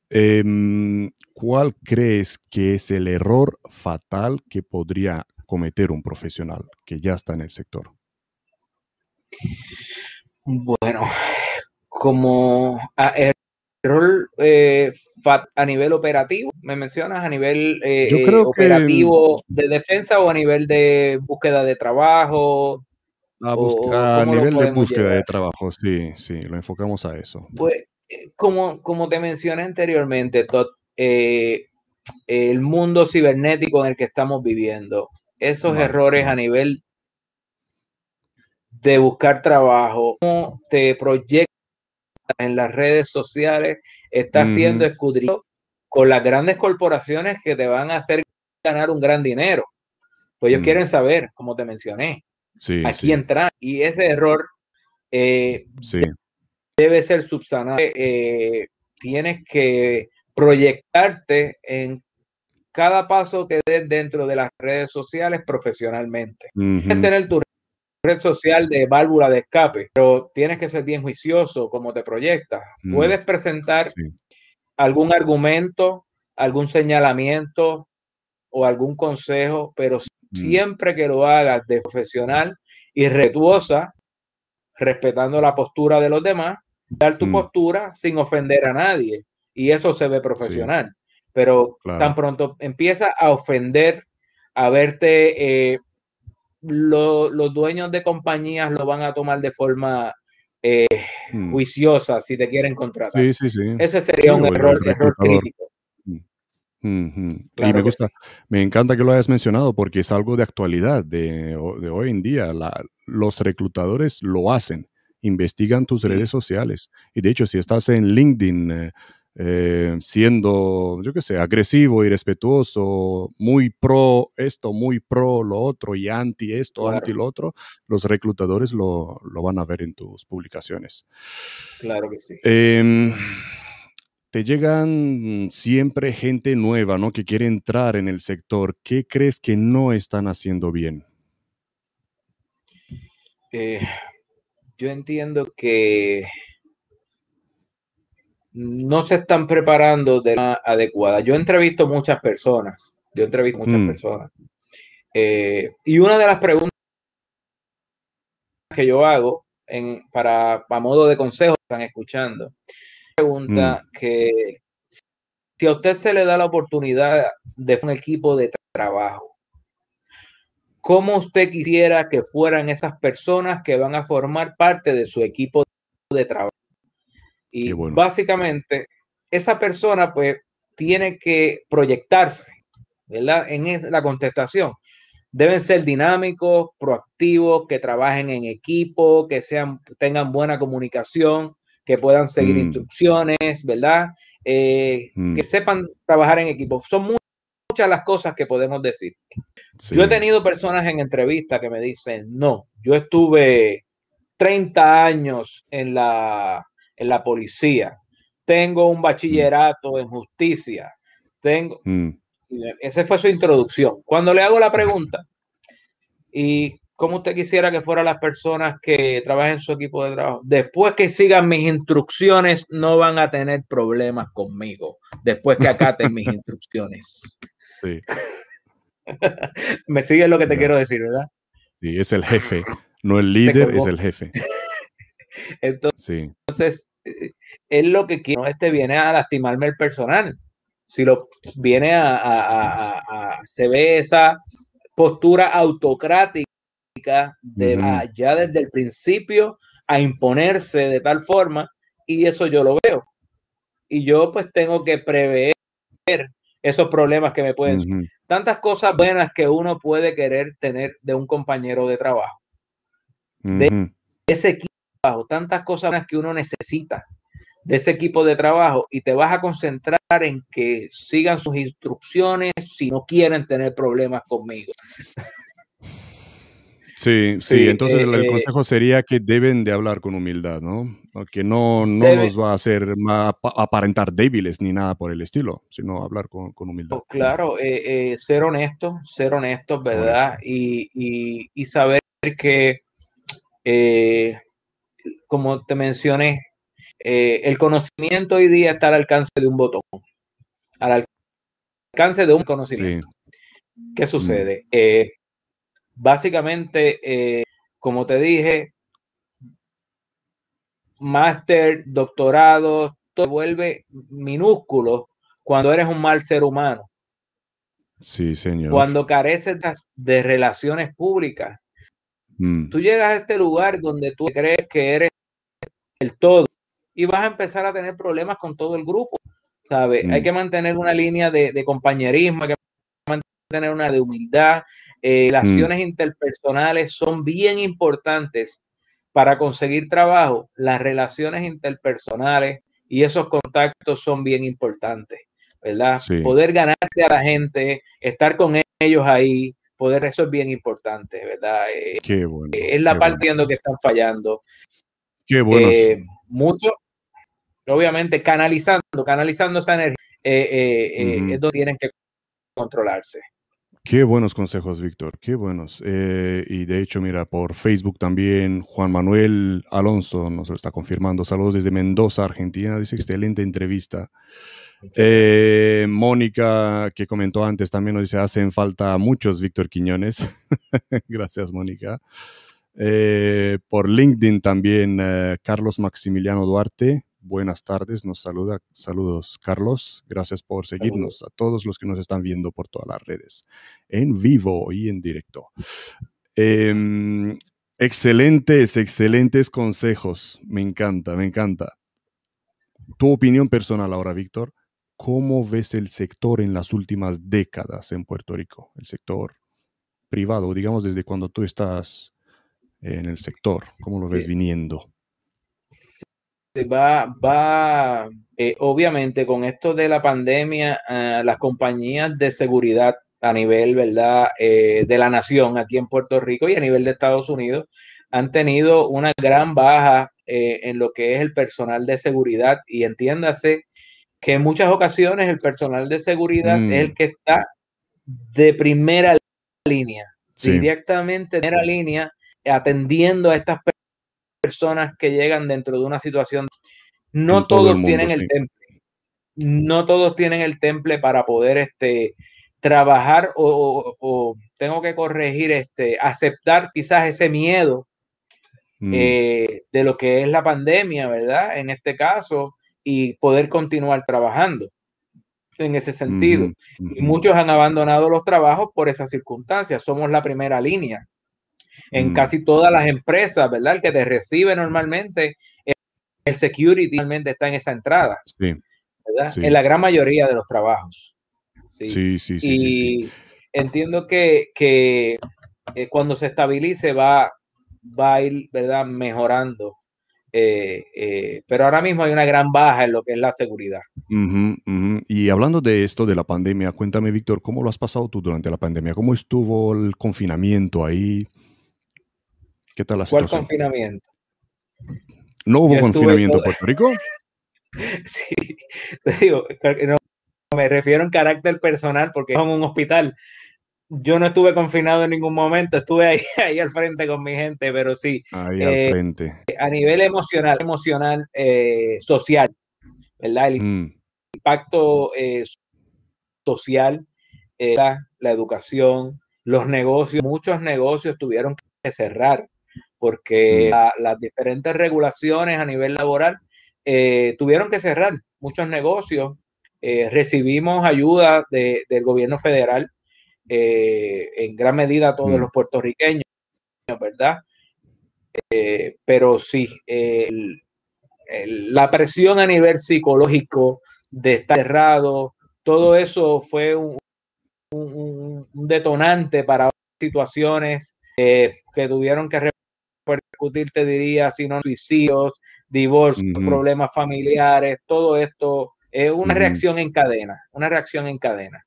em, ¿cuál crees que es el error fatal que podría cometer un profesional que ya está en el sector? Bueno, como a, rol eh, a nivel operativo, ¿me mencionas a nivel eh, eh, operativo de defensa o a nivel de búsqueda de trabajo? A, nivel de búsqueda de trabajo, sí, sí, lo enfocamos a eso. Pues, como, como te mencioné anteriormente, el mundo cibernético en el que estamos viviendo esos errores a nivel de buscar trabajo, cómo te proyectas en las redes sociales, está siendo escudriñado con las grandes corporaciones que te van a hacer ganar un gran dinero. Pues ellos mm. quieren saber, como te mencioné, aquí entrar. Y ese error eh, debe ser subsanado. Eh, tienes que proyectarte en cada paso que des dentro de las redes sociales profesionalmente. Tienes que tener tu red social de válvula de escape, pero tienes que ser bien juicioso como te proyectas. Mm, Puedes presentar algún argumento, algún señalamiento o algún consejo, pero mm. siempre que lo hagas de profesional y respetuosa, respetando la postura de los demás, dar tu mm. postura sin ofender a nadie. Y eso se ve profesional pero tan pronto empieza a ofender, a verte, eh, los dueños de compañías lo van a tomar de forma eh, hmm. juiciosa si te quieren contratar. Sí, sí, sí. Ese sería un error, crítico. Hmm. y me gusta, me encanta que lo hayas mencionado porque es algo de actualidad, de, hoy en día. los reclutadores lo hacen, investigan tus redes sociales. Y de hecho, si estás en LinkedIn, eh, eh, siendo, yo qué sé, agresivo, irrespetuoso, muy pro esto, muy pro lo otro y anti esto, anti lo otro, los reclutadores lo, lo, van a ver en tus publicaciones. Claro que sí. Em, te llegan siempre gente nueva, ¿no? Que quiere entrar en el sector. ¿Qué crees que no están haciendo bien? Eh, yo entiendo que no se están preparando de manera adecuada. Yo entrevisto muchas personas, yo entrevisto muchas mm. personas. Eh, y una de las preguntas que yo hago en, para, a modo de consejo, están escuchando, pregunta mm. que si a usted se le da la oportunidad de un equipo de trabajo, ¿cómo usted quisiera que fueran esas personas que van a formar parte de su equipo de trabajo? Y básicamente, esa persona pues tiene que proyectarse, ¿verdad? En la contestación. Deben ser dinámicos, proactivos, que trabajen en equipo, que sean, tengan buena comunicación, que puedan seguir mm. instrucciones, ¿verdad? Eh, mm. Que sepan trabajar en equipo. Son muchas las cosas que podemos decir. Yo he tenido personas en entrevista que me dicen, no, yo estuve 30 años en la, en la policía, tengo un bachillerato en justicia, tengo... Mm. Esa fue su introducción. Cuando le hago la pregunta, ¿y cómo usted quisiera que fueran las personas que trabajen en su equipo de trabajo? Después que sigan mis instrucciones, no van a tener problemas conmigo. Después que acaten mis instrucciones. Sí. Me sigue lo que te quiero decir, ¿verdad? Sí, es el jefe, no el líder, es el jefe. Entonces, eh, él lo que quiere, este viene a lastimarme el personal. Si lo viene a, se ve esa postura autocrática de ya desde el principio a imponerse de tal forma y eso yo lo veo. Y yo pues tengo que prever esos problemas que me pueden... Tantas cosas buenas que uno puede querer tener de un compañero de trabajo. De ese equipo tantas cosas que uno necesita de ese equipo de trabajo y te vas a concentrar en que sigan sus instrucciones si no quieren tener problemas conmigo. Sí, sí, entonces el, eh, consejo sería que deben de hablar con humildad, ¿no? Que no, no nos va a hacer aparentar débiles ni nada por el estilo, sino hablar con, humildad. Oh, claro, eh, eh, ser honesto, ser honesto, ¿verdad? Y, y, saber que como te mencioné, eh, el conocimiento hoy día está al alcance de un botón, al alcance de un conocimiento. ¿Qué sucede? Eh, básicamente, eh, como te dije, máster, doctorado, todo vuelve minúsculo cuando eres un mal ser humano. Sí, señor. Cuando careces de relaciones públicas. Mm. Tú llegas a este lugar donde tú crees que eres el todo y vas a empezar a tener problemas con todo el grupo, ¿sabes? Hay mm. que mantener una línea de, compañerismo, hay que mantener una de humildad. Eh, las mm. interpersonales son bien importantes para conseguir trabajo. Las relaciones interpersonales y esos contactos son bien importantes, ¿verdad? Poder ganarte a la gente, estar con ellos ahí, poder, eso es bien importante, ¿verdad? Eh, qué bueno, es la parte bueno. que están fallando. Qué bueno. Eh, mucho, obviamente, canalizando, canalizando esa energía, eh, eh, es donde tienen que controlarse. Qué buenos consejos, Víctor, qué buenos. y de hecho, mira, por Facebook también Juan Manuel Alonso nos lo está confirmando. Saludos desde Mendoza, Argentina. Dice excelente entrevista. Mónica, que comentó antes, también nos dice, hacen falta muchos Víctor Quiñones. Gracias, Mónica. Eh, por LinkedIn también eh, Carlos Maximiliano Duarte. Buenas tardes, nos saluda. Saludos, Carlos. Gracias por seguirnos a todos los que nos están viendo por todas las redes, en vivo y en directo. Em, excelentes, excelentes consejos. Me encanta, me encanta. Tu opinión personal ahora, Víctor. ¿Cómo ves el sector en las últimas décadas en Puerto Rico? El sector privado, digamos desde cuando tú estás en el sector? ¿Cómo lo ves viniendo? Va, va, eh, obviamente con esto de la pandemia, ah, las compañías de seguridad a nivel, ¿verdad?, eh, de la nación aquí en Puerto Rico y a nivel de Estados Unidos han tenido una gran baja eh, en lo que es el personal de seguridad y entiéndase que en muchas ocasiones el personal de seguridad es el mm. que está de primera línea, directamente de primera línea, atendiendo a estas personas que llegan dentro de una situación. No todos tienen el temple, no todos tienen el temple para poder este, trabajar o, tengo que corregir, este, aceptar quizás ese miedo mm. eh, de lo que es la pandemia, ¿verdad? En este caso, y poder continuar trabajando en ese sentido. Y muchos han abandonado los trabajos por esas circunstancias. Somos la primera línea en mm. casi todas las empresas, ¿verdad? El que te recibe normalmente, el security normalmente está en esa entrada. Sí. ¿verdad? En la gran mayoría de los trabajos. Sí, sí, sí. y entiendo que, que eh, cuando se estabilice va, va a ir, ¿verdad? Mejorando eh, eh, pero ahora mismo hay una gran baja en lo que es la seguridad. Y hablando de esto, de la pandemia, cuéntame, Víctor, ¿cómo lo has pasado tú durante la pandemia? ¿Cómo estuvo el confinamiento ahí? ¿Qué tal la ¿Cuál confinamiento? ¿No hubo confinamiento en Puerto Rico? sí, te digo, no, me refiero en carácter personal porque es en un hospital yo no estuve confinado en ningún momento, estuve ahí, ahí al frente con mi gente, pero sí. Ahí al eh, frente. A nivel emocional, emocional, eh, social, ¿verdad? El mm. impacto eh, social, la, la educación, los negocios, muchos negocios tuvieron que cerrar porque mm. las diferentes regulaciones a nivel laboral tuvieron que cerrar muchos negocios. recibimos ayuda del gobierno federal eh, en gran medida todos mm. los puertorriqueños, ¿verdad? Eh, pero sí, la presión a nivel psicológico de estar cerrado, todo eso fue un, detonante para situaciones eh, que tuvieron que repercutir, te diría, sino suicidios, divorcios, problemas familiares, todo esto es una reacción en cadena, una reacción en cadena.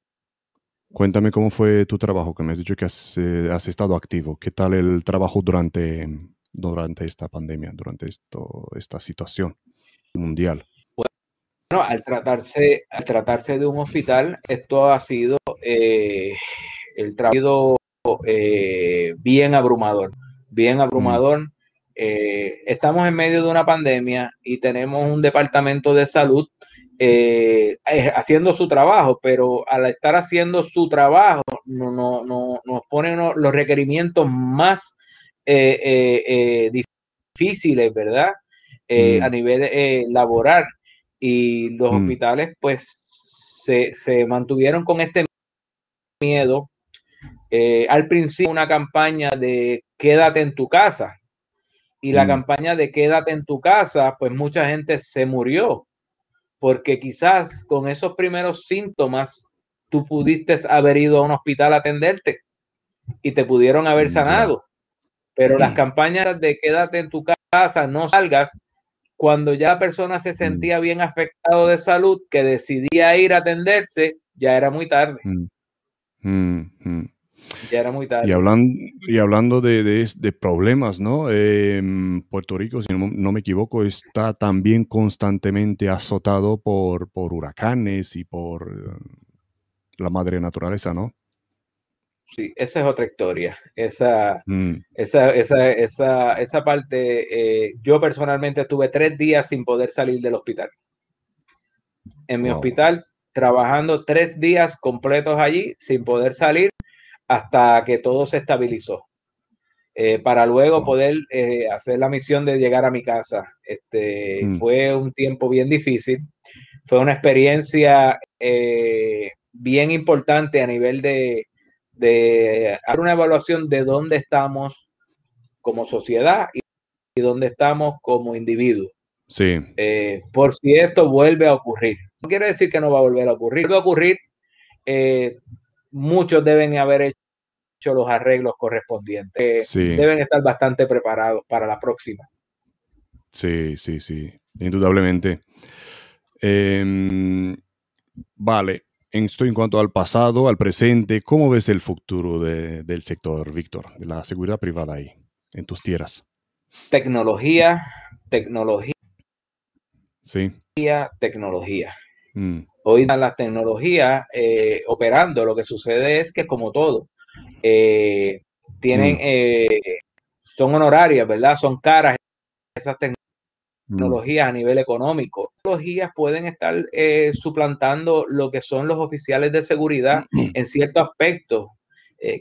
Cuéntame cómo fue tu trabajo, que me has dicho que has, eh, estado activo. ¿Qué tal el trabajo durante, durante esta pandemia, durante esto, esta situación mundial? Bueno, al tratarse, al tratarse de un hospital, esto ha sido eh, el trabajo eh, bien abrumador, bien abrumador. Mm. estamos en medio de una pandemia y tenemos un departamento de salud eh, eh, haciendo su trabajo, pero al estar haciendo su trabajo no, no, no nos ponen los requerimientos más eh, difíciles, ¿verdad? Mm. A nivel laboral. Y los mm. hospitales pues se, se, mantuvieron con este miedo. Al principio una campaña de quédate en tu casa. Y la mm. campaña de quédate en tu casa, pues mucha gente se murió porque quizás con esos primeros síntomas tú pudiste haber ido a un hospital a atenderte y te pudieron haber sanado. Pero las campañas de quédate en tu casa, no salgas, cuando ya la persona se mm. sentía bien afectado de salud, que decidía ir a atenderse, ya era muy tarde. Mm. Mm, ya era muy tarde. Y hablando, y hablando de, problemas, ¿no? Em, Puerto Rico, si no, me equivoco, está también constantemente azotado por, por huracanes y por eh, la madre naturaleza, ¿no? Sí, esa es otra historia. Esa, mm. esa, esa, esa, esa, parte, eh, yo personalmente estuve tres días sin poder salir del hospital. En mi hospital, trabajando tres días completos allí, sin poder salir hasta que todo se estabilizó. Eh, para luego poder eh, hacer la misión de llegar a mi casa. Este, mm. Fue un tiempo bien difícil, fue una experiencia eh, bien importante a nivel de, de hacer una evaluación de dónde estamos como sociedad y, dónde estamos como individuos. Sí. por si esto vuelve a ocurrir. No quiere decir que no va a volver a ocurrir. Vuelve a ocurrir, muchos deben haber hecho los arreglos correspondientes. Deben estar bastante preparados para la próxima. Sí, sí, sí, indudablemente. Em, vale, esto en cuanto al pasado, al presente, ¿cómo ves el futuro del sector, Víctor, de la seguridad privada ahí, en tus tierras? Tecnología, tecnología. Sí. Tecnología. Mm. Hoy las tecnologías eh, operando, lo que sucede es que como todo, eh, tienen, mm. eh, son honorarias, ¿verdad? Son caras esas tecnologías a nivel económico. Tecnologías pueden estar suplantando lo que son los oficiales de seguridad en ciertos aspectos.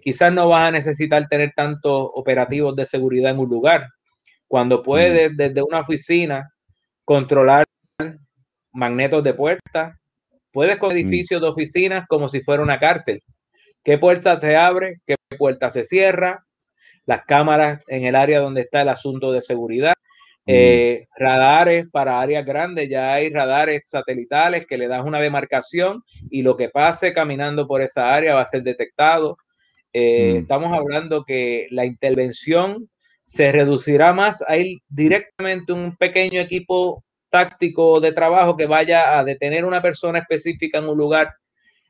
quizás no vas a necesitar tener tantos operativos de seguridad en un lugar. Cuando puedes desde una oficina controlar magnetos de puertas, puedes con mm. edificios de oficinas como si fuera una cárcel. ¿Qué puerta se abre? ¿Qué puerta se cierra? Las cámaras en el área donde está el asunto de seguridad. Mm. Eh, radares para áreas grandes, ya hay radares satelitales que le das una demarcación y lo que pase caminando por esa área va a ser detectado. Eh, mm. Estamos hablando que la intervención se reducirá más a ir directamente un pequeño equipo táctico de trabajo que vaya a detener una persona específica en un lugar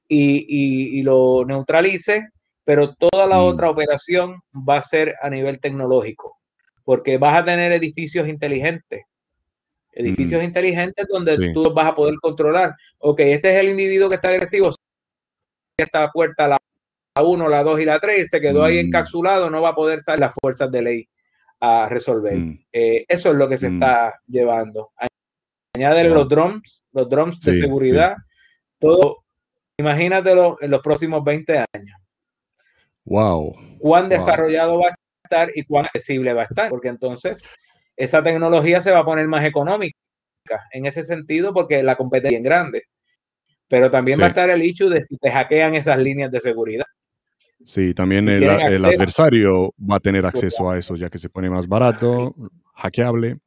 y, lo neutralice, pero toda la mm. otra operación va a ser a nivel tecnológico, porque vas a tener edificios inteligentes. Edificios mm. inteligentes donde tú vas a poder controlar. Ok, este es el individuo que está agresivo. Esta puerta, la 1, la 2 y la 3, se quedó ahí mm. encapsulado, no va a poder salir las fuerzas de ley a resolver. Eh, eso es lo que se está llevando. Añádele los drums, los drums de seguridad, todo. Imagínatelo en los próximos 20 años. Wow. Cuán desarrollado va a estar y cuán accesible va a estar, porque entonces esa tecnología se va a poner más económica en ese sentido, porque la competencia es grande. Pero también va a estar el hecho de si te hackean esas líneas de seguridad. Sí, también el, adversario va a tener acceso a eso, ya que se pone más barato, hackeable.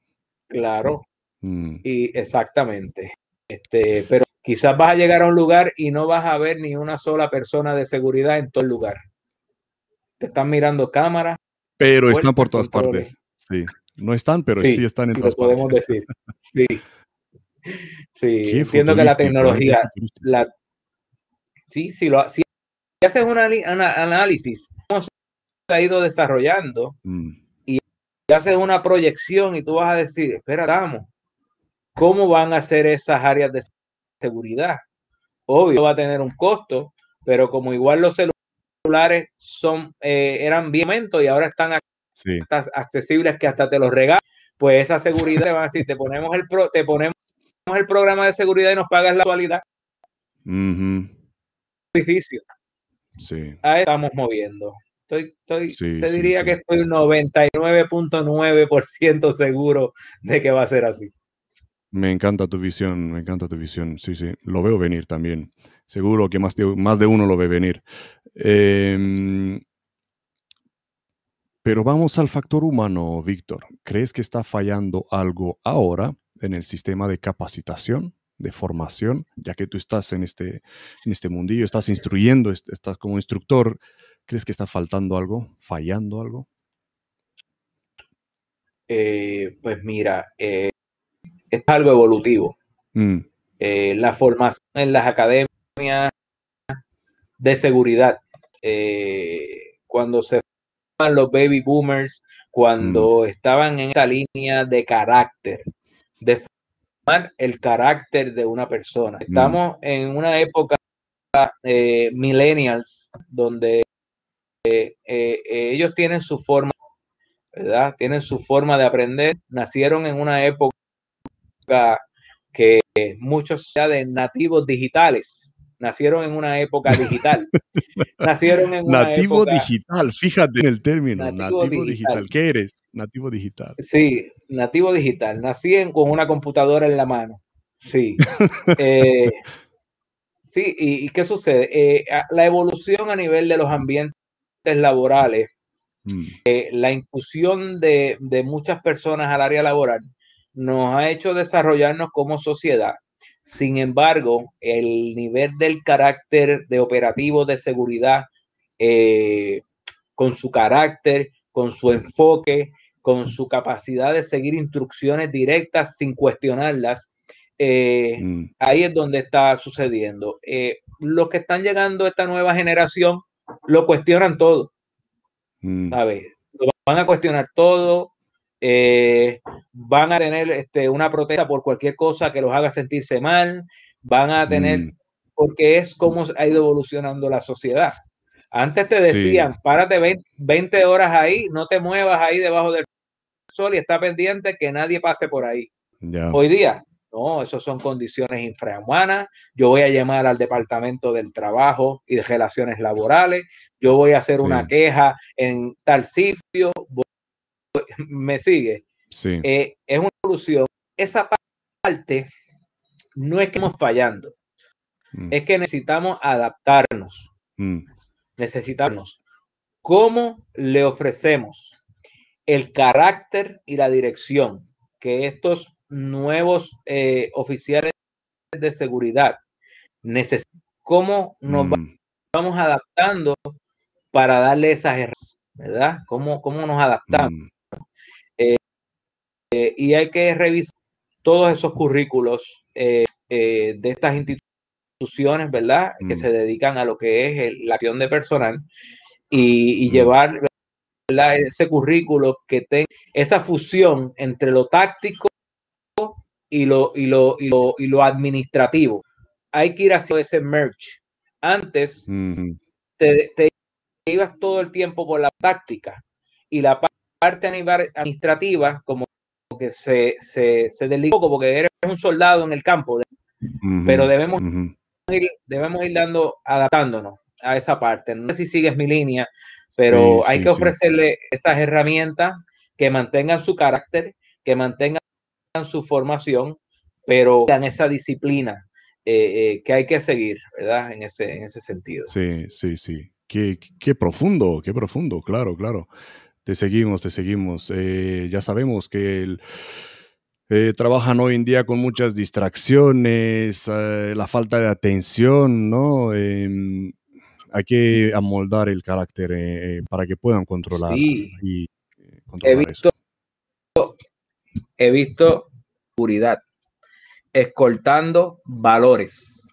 Claro, Mm. Y exactamente. Este, pero quizás vas a llegar a un lugar y no vas a ver ni una sola persona de seguridad en todo el lugar. Te están mirando cámaras. Pero están por todas partes. Sí. No están, pero sí, están en todas partes. podemos decir. Sí. Sí, entiendo que la tecnología, la, sí, sí, lo, si haces un análisis, cómo se ha ido desarrollando mm. y haces una proyección y tú vas a decir, espera, vamos, ¿Cómo van a ser esas áreas de seguridad? Obvio, va a tener un costo, pero como igual los celulares son, eh, eran bien y ahora están accesibles que hasta te los regalan, pues esa seguridad te van a decir, te ponemos el pro, te ponemos el programa de seguridad y nos pagas la actualidad. Difícil. Sí. Ahí estamos moviendo. Estoy, estoy te diría que estoy un 99.9% seguro de que va a ser así. Me encanta tu visión, me encanta tu visión. Sí, sí, lo veo venir también. Seguro que más de, uno lo ve venir. Em, pero vamos al factor humano, Víctor. ¿Crees que está fallando algo ahora en el sistema de capacitación, de formación, ya que tú estás en este, en este mundillo, estás instruyendo, estás como instructor? ¿Crees que está faltando algo, fallando algo? Eh, pues mira, eh, es algo evolutivo. Mm. Eh, la formación en las academias de seguridad, eh, cuando se forman los baby boomers, cuando mm. estaban en esta línea de carácter, de formar el carácter de una persona. Mm. Estamos en una época eh, millennials donde ellos tienen su forma, ¿verdad? Tienen su forma de aprender, nacieron en una época que muchos ya de nativos digitales nacieron en una época digital. nacieron en una Nativo digital, fíjate en el término, nativo, digital. ¿Qué eres? Nativo digital. Sí, nativo digital. Nací con una computadora en la mano. Sí. Eh, sí, y, qué sucede? Eh, la evolución a nivel de los ambientes laborales, mm. eh, la inclusión de, de muchas personas al área laboral, nos ha hecho desarrollarnos como sociedad. Sin embargo, el nivel del carácter de operativo de seguridad, eh, con su carácter, con su enfoque, con su capacidad de seguir instrucciones directas sin cuestionarlas, eh, mm. ahí es donde está sucediendo. Eh, los que están llegando a esta nueva generación lo cuestionan todo. Mm. Lo van a cuestionar todo, eh, van a tener este, una protesta por cualquier cosa que los haga sentirse mal, van a tener, Mm. porque es como ha ido evolucionando la sociedad. Antes te decían, párate 20, 20 horas ahí, no te muevas ahí debajo del sol y está pendiente que nadie pase por ahí. Hoy día, no, eso son condiciones infrahumanas. Yo voy a llamar al departamento del trabajo y de relaciones laborales. Yo voy a hacer Sí. una queja en tal sitio. Voy- me sigue. Sí. Eh, es una solución. Esa parte no es que estamos fallando, Mm. es que necesitamos adaptarnos. Mm. Necesitamos. ¿Cómo le ofrecemos el carácter y la dirección que estos nuevos eh, oficiales de seguridad necesitan? ¿Cómo nos Mm. vamos adaptando para darle esas herramientas? ¿Verdad? ¿Cómo, cómo nos adaptamos? Eh, y hay que revisar todos esos currículos eh, eh, de estas instituciones, ¿verdad? Que Mm. se dedican a lo que es el- la acción de personal y, y Mm. llevar ¿verdad? ese currículo que tenga esa fusión entre lo táctico y lo, y lo, y lo, y lo administrativo. Hay que ir haciendo ese merge. Antes Mm. te, te ibas todo el tiempo por la táctica y la pa- parte administrativa como que se, se, se deslizó poco porque eres un soldado en el campo, Ujú. Pero debemos- Ujú. ir- debemos ir dando, adaptándonos a esa parte. No sé si sigues mi línea, pero Sí, hay sí, que sí. ofrecerle esas herramientas que mantengan su carácter, que mantengan su formación, pero dan esa disciplina eh, eh, que hay que seguir, ¿verdad? En ese, en ese sentido. Sí, sí, sí. Qué, qué profundo, qué profundo, claro, claro. Te seguimos, te seguimos. Eh, ya sabemos que el- eh, trabajan hoy en día con muchas distracciones, eh, la falta de atención, ¿no? Em, hay que amoldar el carácter eh, para que puedan controlar Sí. y He controlar eso. visto, he visto seguridad escoltando valores.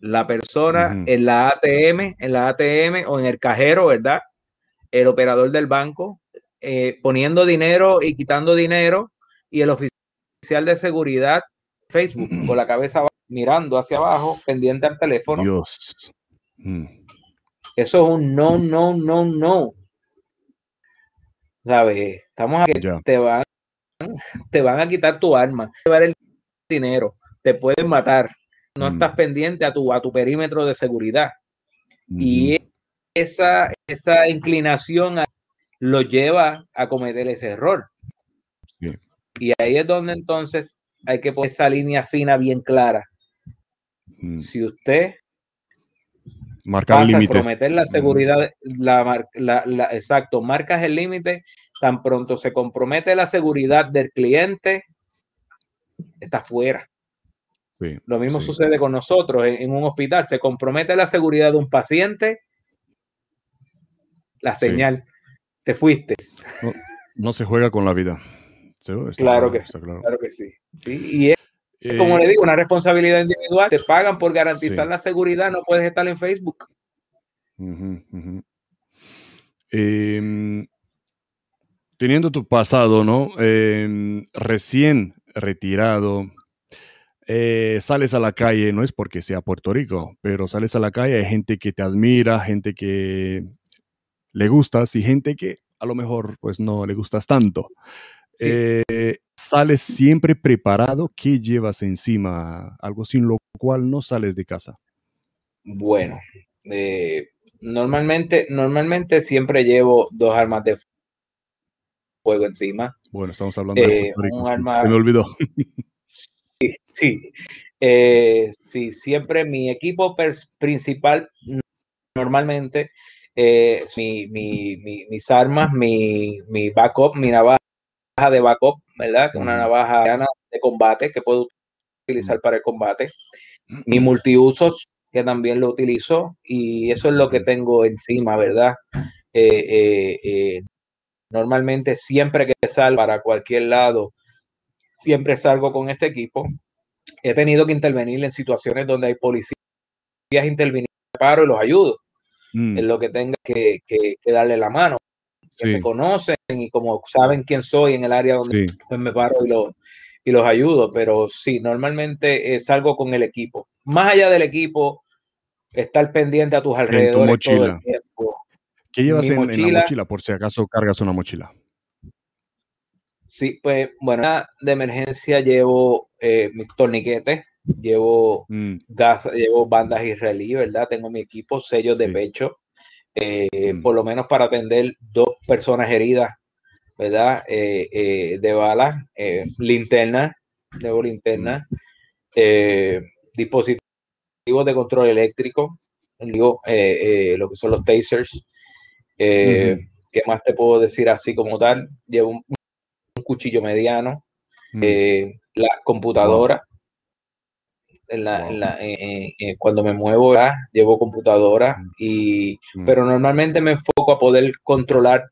La persona en la ATM, en la ATM o en el cajero, ¿verdad? El operador del banco, eh, poniendo dinero y quitando dinero, y el oficial de seguridad, Facebook, con la cabeza mirando hacia abajo, pendiente al teléfono. Dios. Mm, Eso es un no, no, no, no. ¿Sabes? Estamos aquí, ya. te van, te van a quitar tu arma, llevar el dinero, te pueden matar. No Mm. estás pendiente a tu, a tu perímetro de seguridad. Y. esa, esa inclinación a- lo lleva a cometer ese error. Sí. Y ahí es donde entonces hay que poner esa línea fina bien clara. Mm. Si usted Marcar pasa límites. prometer la seguridad, la, la- la- exacto, marcas el límite, tan pronto se compromete la seguridad del cliente, está fuera. Sí, Lo mismo sí. sucede con nosotros en, en un hospital, se compromete la seguridad de un paciente, la Sí. señal, te fuiste. No se juega con la vida. Sí, Claro que sí. claro. Claro que sí. Y es, Eh, como le digo, una responsabilidad individual, te pagan por garantizar la seguridad, no puedes estar en Facebook. Em, teniendo tu pasado, ¿no? Em, recién retirado, eh, sales a la calle, no es porque sea Puerto Rico, pero sales a la calle, hay gente que te admira, gente que le gustas y gente que a lo mejor pues no le gustas tanto. Sí. Eh, sales siempre preparado, ¿qué llevas encima? Algo sin lo cual no sales de casa. Bueno, eh, normalmente, normalmente siempre llevo dos armas de fuego encima. Bueno, estamos hablando de Eh, Puerto Rico, un sí, arma- se me olvidó. Sí, eh, sí, siempre mi equipo principal normalmente eh, mi, mi- mi- mis armas, mi, mi backup, mi navaja de backup, ¿verdad? Que es una navaja de combate que puedo utilizar para el combate. Mi multiusos, que también lo utilizo, y eso es lo que tengo encima, ¿verdad? Eh, eh, eh, normalmente siempre que salgo para cualquier lado, siempre salgo con este equipo. He tenido que intervenir en situaciones donde hay policías interviniendo, paro y los ayudo Mm, en lo que tenga que, que- que darle la mano, que me conocen y como saben quién soy en el área donde sí, pues me paro y lo, y los ayudo, pero sí, normalmente es algo con el equipo. Más allá del equipo, estar pendiente a tus alrededores todo el tiempo. ¿Qué llevas en, en, la mochila por si acaso cargas una mochila? Sí, pues bueno, de emergencia llevo eh, mis torniquetes, llevo mm. gas, llevo bandas israelí, ¿verdad? Tengo mi equipo, sellos de pecho, eh, mm. por lo menos para atender dos personas heridas, ¿verdad? Eh, de balas, linterna, llevo linterna, mm. dispositivos de control eléctrico, digo, lo que son los tasers. ¿Qué más te puedo decir así como tal? Llevo un, cuchillo mediano, eh, la computadora. En la, cuando me muevo, llevo computadora, y, pero normalmente me enfoco a poder controlar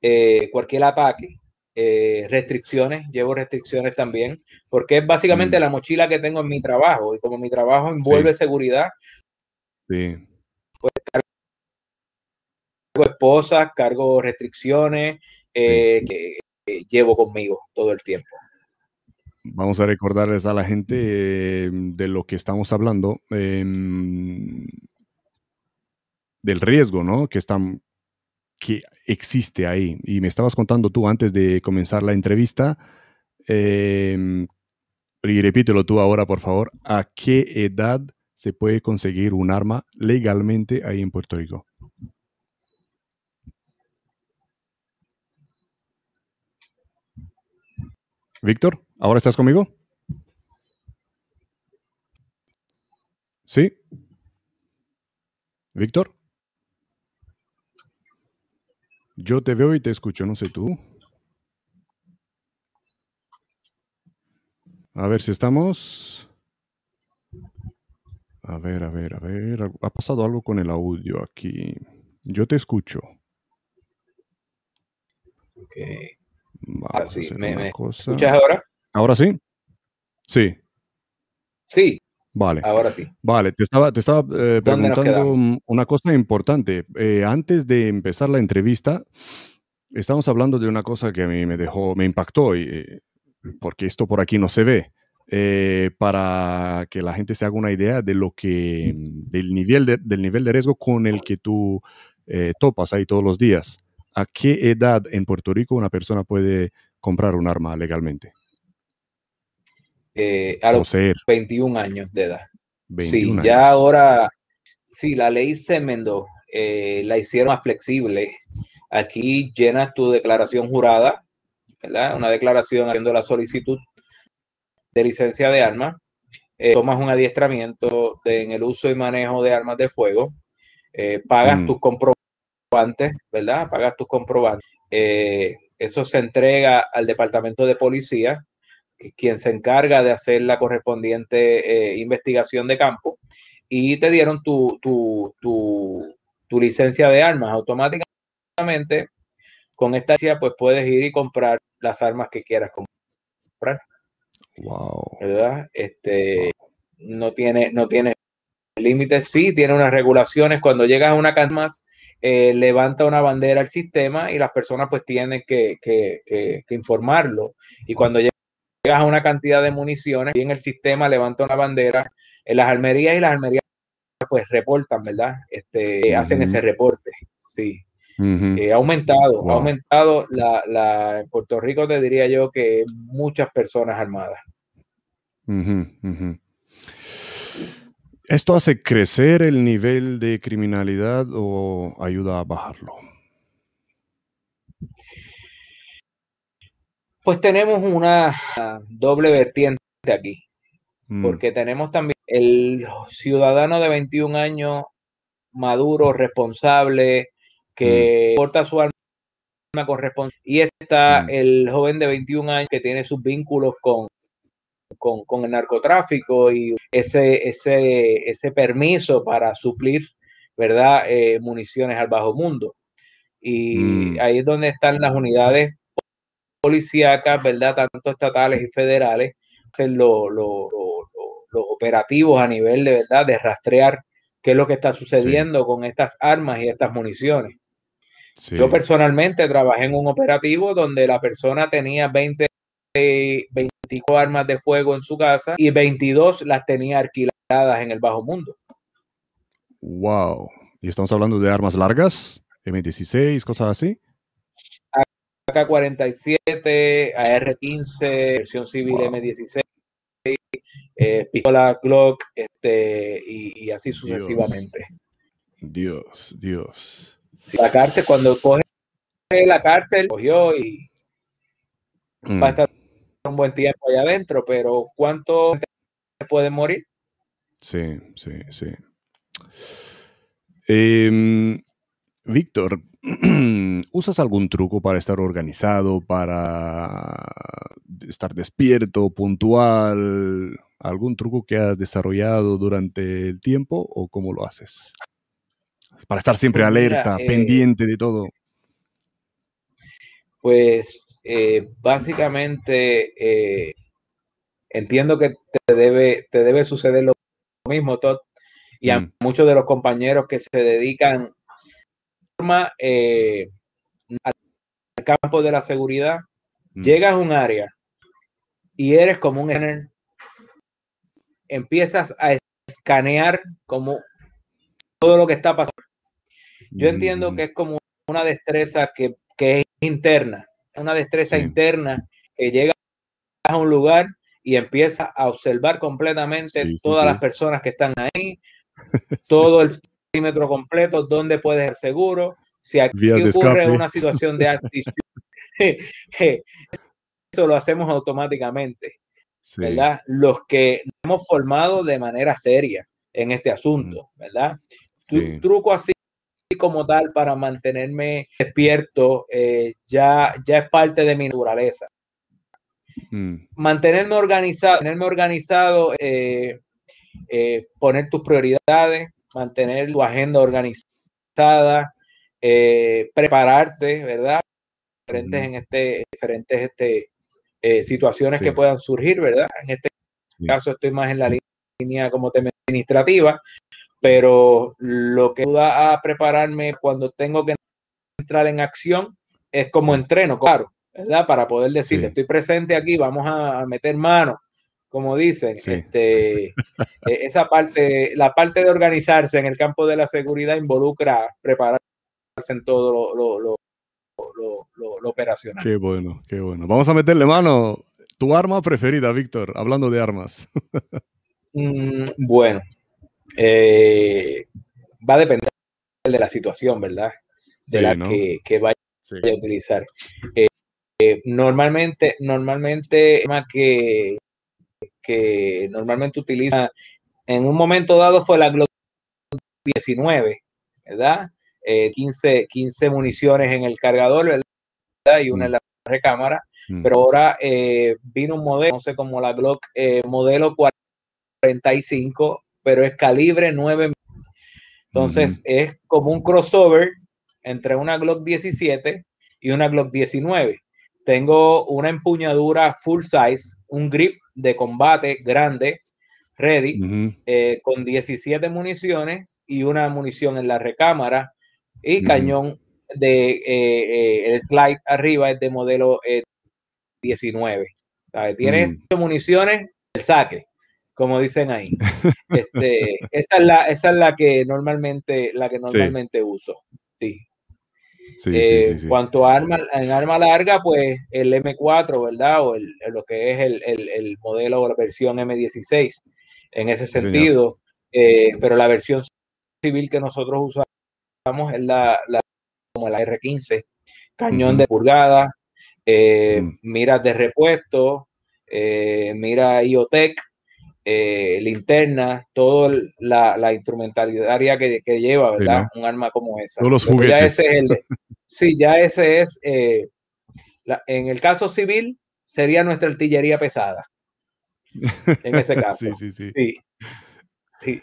eh, cualquier ataque, eh, restricciones, llevo restricciones también, porque es básicamente la mochila que tengo en mi trabajo, y como mi trabajo envuelve seguridad, sí. pues cargo esposas, cargo restricciones, que, llevo conmigo todo el tiempo. Vamos a recordarles a la gente eh, de lo que estamos hablando, em, del riesgo, ¿no? Que, están, que existe ahí. Y me estabas contando tú antes de comenzar la entrevista, em, y repítelo tú ahora, por favor, ¿a qué edad se puede conseguir un arma legalmente ahí en Puerto Rico? Víctor, ¿ahora estás conmigo? ¿Sí? Víctor. Yo te veo y te escucho, no sé tú. A ver si estamos. A ver, a ver, a ver. Ha pasado algo con el audio aquí. Yo te escucho. Ok. ¿Me, escuchas ahora? ¿Ahora sí? Sí. Sí. Vale. Ahora sí. Vale, te estaba, te estaba eh, preguntando una cosa importante. Eh, antes de empezar la entrevista, estamos hablando de una cosa que a mí me dejó, me impactó, y, porque esto por aquí no se ve. Eh, para que la gente se haga una idea de lo que, del nivel de, del nivel de riesgo con el que tú topas ahí todos los días. ¿a qué edad en Puerto Rico una persona puede comprar un arma legalmente? Eh, a los 21 años de edad. sí, ya ahora, sí, la ley se enmendó, eh, la hicieron más flexible. Aquí llenas tu declaración jurada, ¿verdad? Una declaración haciendo la solicitud de licencia de armas, eh, tomas un adiestramiento en el uso y manejo de armas de fuego, pagas mm. tus compromisos antes, ¿verdad? Pagas tus comprobantes. Eso se entrega al departamento de policía, quien se encarga de hacer la correspondiente eh, investigación de campo, y te dieron tu, tu, tu, licencia de armas. Automáticamente, con esta licencia, pues puedes ir y comprar las armas que quieras comprar. Wow. ¿Verdad? Este, no tiene, no tiene límites, sí, tiene unas regulaciones. Cuando llegas a una casa más, eh, levanta una bandera al sistema y las personas pues tienen que, informarlo. Y cuando llegas a una cantidad de municiones, bien el sistema levanta una bandera, en las almerías y las almerías pues reportan, ¿verdad? Este, Hacen ese reporte, sí. Eh, ha aumentado, ha aumentado la, la, en Puerto Rico te diría yo que muchas personas armadas. ¿Esto hace crecer el nivel de criminalidad o ayuda a bajarlo? Pues tenemos una doble vertiente aquí, mm. porque tenemos también el ciudadano de 21 años maduro, responsable, que mm. porta su alma con Y está mm. el joven de 21 años que tiene sus vínculos con con, el narcotráfico y ese, ese, ese permiso para suplir, ¿verdad?, eh, municiones al bajo mundo. Y ahí es donde están las unidades policíacas, ¿verdad?, tanto estatales y federales, hacen los operativos a nivel de, ¿verdad?, de rastrear qué es lo que está sucediendo con estas armas y estas municiones. Yo personalmente trabajé en un operativo donde la persona tenía 20, 20 25 armas de fuego en su casa y 22 las tenía alquiladas en el bajo mundo. Wow. ¿Y estamos hablando de armas largas? M16, cosas así. AK-47, AR-15, versión civil M16, eh, pistola Glock, este, y, así sucesivamente. Dios, Dios. La cárcel, cuando coge la cárcel, cogió y va a mm. estar un buen tiempo allá adentro, pero ¿cuánto puede morir? Sí, sí, sí. Eh, Víctor, ¿usas algún truco para estar organizado, para estar despierto, puntual? ¿Algún truco que has desarrollado durante el tiempo o cómo lo haces? Para estar siempre pues alerta, eh, pendiente de todo. Pues eh, básicamente eh, entiendo que te debe, te debe suceder lo mismo, Todd, y a mm. muchos de los compañeros que se dedican eh, al campo de la seguridad, mm. llegas a un área y eres como un empiezas a escanear como todo lo que está pasando. Yo entiendo mm. que es como una destreza que, es interna, una destreza interna que llega a un lugar y empieza a observar completamente todas las personas que están ahí, todo el perímetro completo, dónde puede ser seguro, si aquí ocurre una situación de actitud, eso lo hacemos automáticamente, ¿verdad? Los que hemos formado de manera seria en este asunto, mm. ¿verdad? Un truco así como tal para mantenerme despierto eh, ya, ya es parte de mi naturaleza. Mm. Mantenerme organizado, tenerme organizado, eh, eh, poner tus prioridades, mantener tu agenda organizada, eh, prepararte, ¿verdad? Diferentes en este, diferentes este, eh, situaciones que puedan surgir, ¿verdad? En este caso estoy más en la línea como tema administrativa, pero lo que ayuda a prepararme cuando tengo que entrar en acción es como entreno, claro, ¿verdad? Para poder decir, estoy presente aquí, vamos a meter mano, como dicen, este, e, esa parte, la parte de organizarse en el campo de la seguridad involucra prepararse en todo lo, lo, lo, operacional. Qué bueno, qué bueno. Vamos a meterle mano. Tu arma preferida, Víctor, hablando de armas. Mm, bueno, eh, va a depender de la situación, ¿verdad? De la que, que, vaya a utilizar. Eh, eh, normalmente, normalmente, que que normalmente utiliza en un momento dado fue la Glock 19, ¿verdad? 15, eh, 15 municiones en el cargador, ¿verdad? Y una en la recámara. Mm. Pero ahora eh, vino un modelo, no sé, como la Glock eh, modelo 45, pero es calibre 9. Entonces es como un crossover entre una Glock 17 y una Glock 19. Tengo una empuñadura full size, un grip de combate grande, ready, eh, con 17 municiones y una munición en la recámara y cañón de eh, eh, el slide arriba es de modelo 19. Tiene mm. municiones, el saque, como dicen ahí. Este, esa, es la, esa es la que normalmente, la que normalmente uso. Sí. Eh, cuanto a arma, en arma larga, pues el M4, ¿verdad? O el, lo que es el, el, modelo o la versión M16 en ese sentido. Eh, pero la versión civil que nosotros usamos es la, como la R15, cañón de pulgada, eh, mm. miras de repuesto, mira IOTEC, eh, linterna, toda la, la instrumentalidad que, que lleva, ¿verdad? Un arma como esa. Todos los juguetes. Ya ese es sí, ya ese es, eh, en el caso civil, sería nuestra artillería pesada. En ese caso. sí, sí, sí.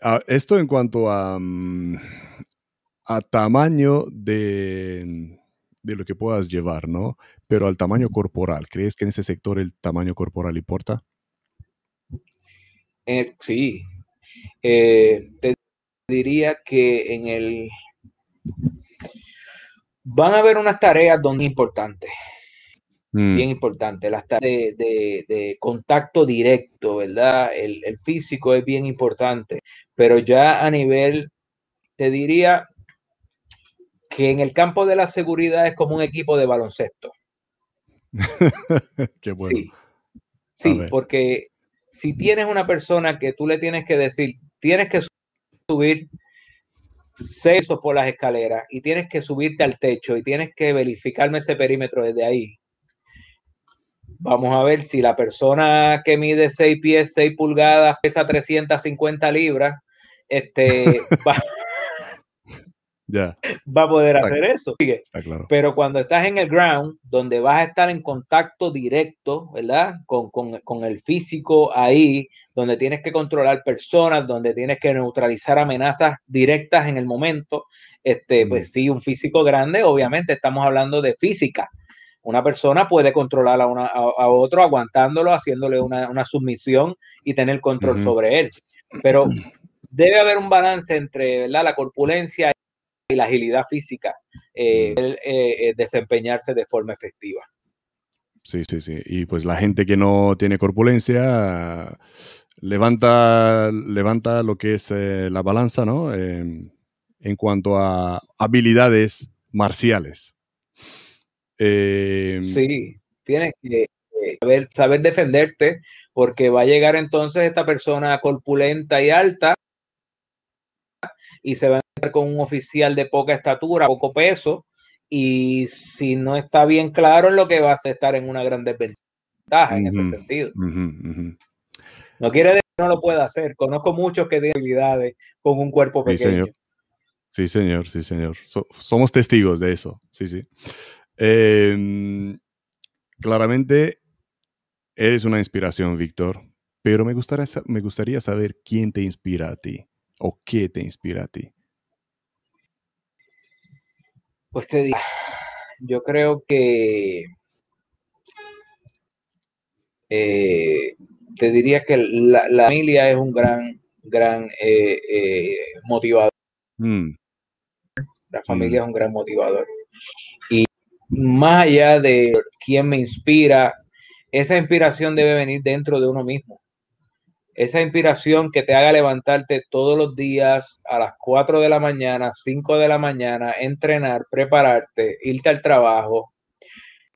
Ah, esto en cuanto a, mm, a tamaño de, de lo que puedas llevar, ¿no? Pero al tamaño corporal, ¿crees que en ese sector el tamaño corporal importa? Eh, sí, eh, te diría que en el... Van a haber unas tareas donde es importante. mm. bien importante, las de, de, de, contacto directo, ¿verdad? El, el, físico es bien importante, pero ya a nivel, te diría que en el campo de la seguridad es como un equipo de baloncesto. Qué bueno. Sí, sí porque si tienes una persona que tú le tienes que decir, tienes que subir seis por las escaleras y tienes que subirte al techo y tienes que verificarme ese perímetro desde ahí. Vamos a ver si la persona que mide 6 pies, 6 pulgadas, pesa 350 libras, este, va, va a poder hacer eso. Pero cuando estás en el ground, donde vas a estar en contacto directo, ¿verdad? Con, con, con, el físico ahí, donde tienes que controlar personas, donde tienes que neutralizar amenazas directas en el momento, este, pues sí, un físico grande, obviamente estamos hablando de física. Una persona puede controlar a, una, a, otro aguantándolo, haciéndole una, una, sumisión y tener control sobre él. Pero debe haber un balance entre ¿verdad? la corpulencia y la agilidad física, eh, mm. eh, desempeñarse de forma efectiva. Sí, sí, sí. Y pues la gente que no tiene corpulencia levanta, levanta lo que es eh, la balanza, ¿no? en cuanto a habilidades marciales. sí, tienes que saber, saber defenderte porque va a llegar entonces esta persona corpulenta y alta y se va con un oficial de poca estatura, poco peso, y si no está bien claro en lo que va a estar en una gran desventaja en ese sentido. No quiere decir que no lo pueda hacer. Conozco muchos que tienen habilidades con un cuerpo pequeño. Señor. Sí, señor, sí, señor. somos testigos de eso. Sí, sí. Em, claramente eres una inspiración, Víctor, pero me gustaría, me gustaría saber quién te inspira a ti o qué te inspira a ti? Pues te digo, yo creo que eh, te diría que la, familia es un gran, gran eh, eh, motivador. Mm. La familia mm. es un gran motivador. Y más allá de quién me inspira, esa inspiración debe venir dentro de uno mismo esa inspiración que te haga levantarte todos los días a las 4 de la mañana, 5 de la mañana, entrenar, prepararte, irte al trabajo,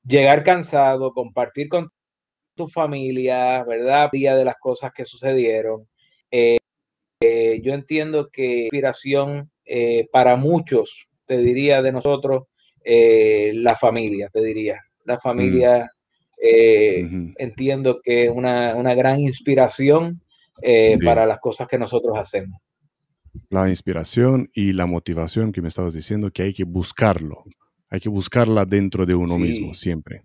llegar cansado, compartir con tu familia, ¿verdad? Día de las cosas que sucedieron. Eh, eh, yo entiendo que inspiración eh, para muchos, te diría de nosotros, la familia, te diría. La familia, mm. entiendo que una, una gran inspiración eh, para las cosas que nosotros hacemos. La inspiración y la motivación que me estabas diciendo, que hay que buscarlo, hay que buscarla dentro de uno mismo siempre.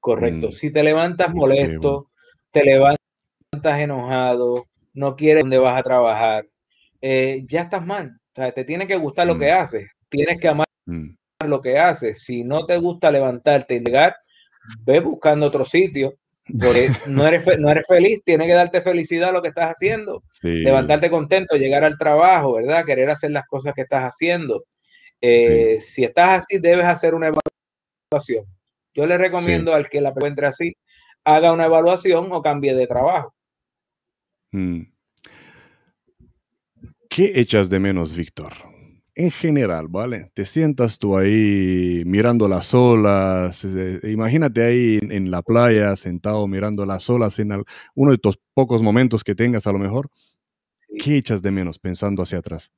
Correcto. Mm. Si te levantas molesto, te levantas enojado, no quieres dónde vas a trabajar, eh, ya estás mal. O sea, te tiene que gustar lo que mm. haces, tienes que amar mm. lo que haces. Si no te gusta levantarte y llegar, ve buscando otro sitio porque no eres, no eres feliz, tiene que darte felicidad lo que estás haciendo, levantarte contento, llegar al trabajo, ¿verdad? Querer hacer las cosas que estás haciendo. Eh, si estás así, debes hacer una evaluación. Yo le recomiendo al que la encuentre así, haga una evaluación o cambie de trabajo. Mm. ¿Qué echas de menos, Víctor? En general, ¿vale? Te sientas tú ahí mirando las olas, eh, imagínate ahí en, la playa sentado mirando las olas en uno de tus pocos momentos que tengas a lo mejor. ¿Qué echas de menos pensando hacia atrás?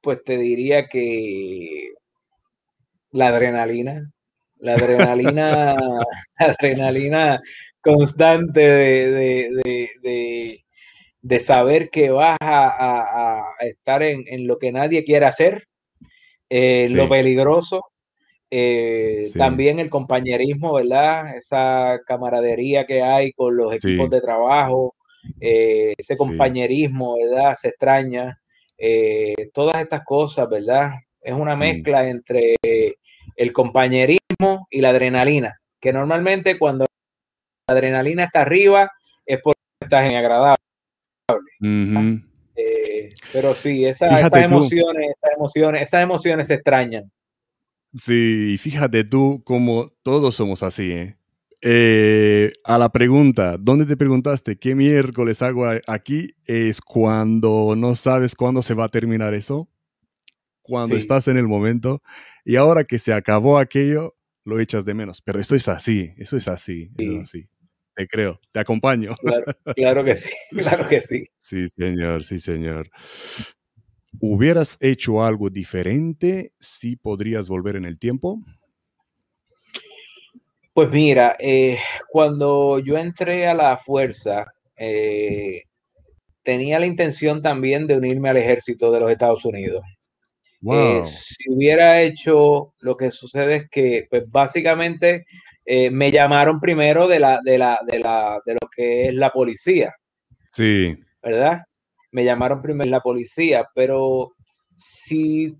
Pues te diría que la adrenalina, la adrenalina, la adrenalina constante de de saber que vas a, estar en, lo que nadie quiere hacer, eh, lo peligroso, eh, también el compañerismo, ¿verdad? Esa camaradería que hay con los equipos de trabajo, eh, ese compañerismo, ¿verdad? Se extraña. todas estas cosas, ¿verdad? Es una mm. mezcla entre el compañerismo y la adrenalina, que normalmente cuando la adrenalina está arriba es porque estás en agradable. Eh, pero sí, esas emociones, esas emociones, esas emociones se extrañan. Sí, fíjate tú como todos somos así, ¿eh? eh, a la pregunta, ¿dónde te preguntaste qué miércoles hago aquí? Es cuando no sabes cuándo se va a terminar eso, cuando estás en el momento, y ahora que se acabó aquello, lo echas de menos. Pero eso es así, eso es así, así. Te creo, te acompaño. Claro, que sí, claro que sí. Sí, señor, sí, señor. ¿Hubieras hecho algo diferente si podrías volver en el tiempo? Pues mira, eh, cuando yo entré a la fuerza, eh, tenía la intención también de unirme al ejército de los Estados Unidos. Eh, si hubiera hecho, lo que sucede es que, pues básicamente me llamaron primero de la, de la, de la, de lo que es la policía. Sí. ¿Verdad? Me llamaron primero la policía, pero si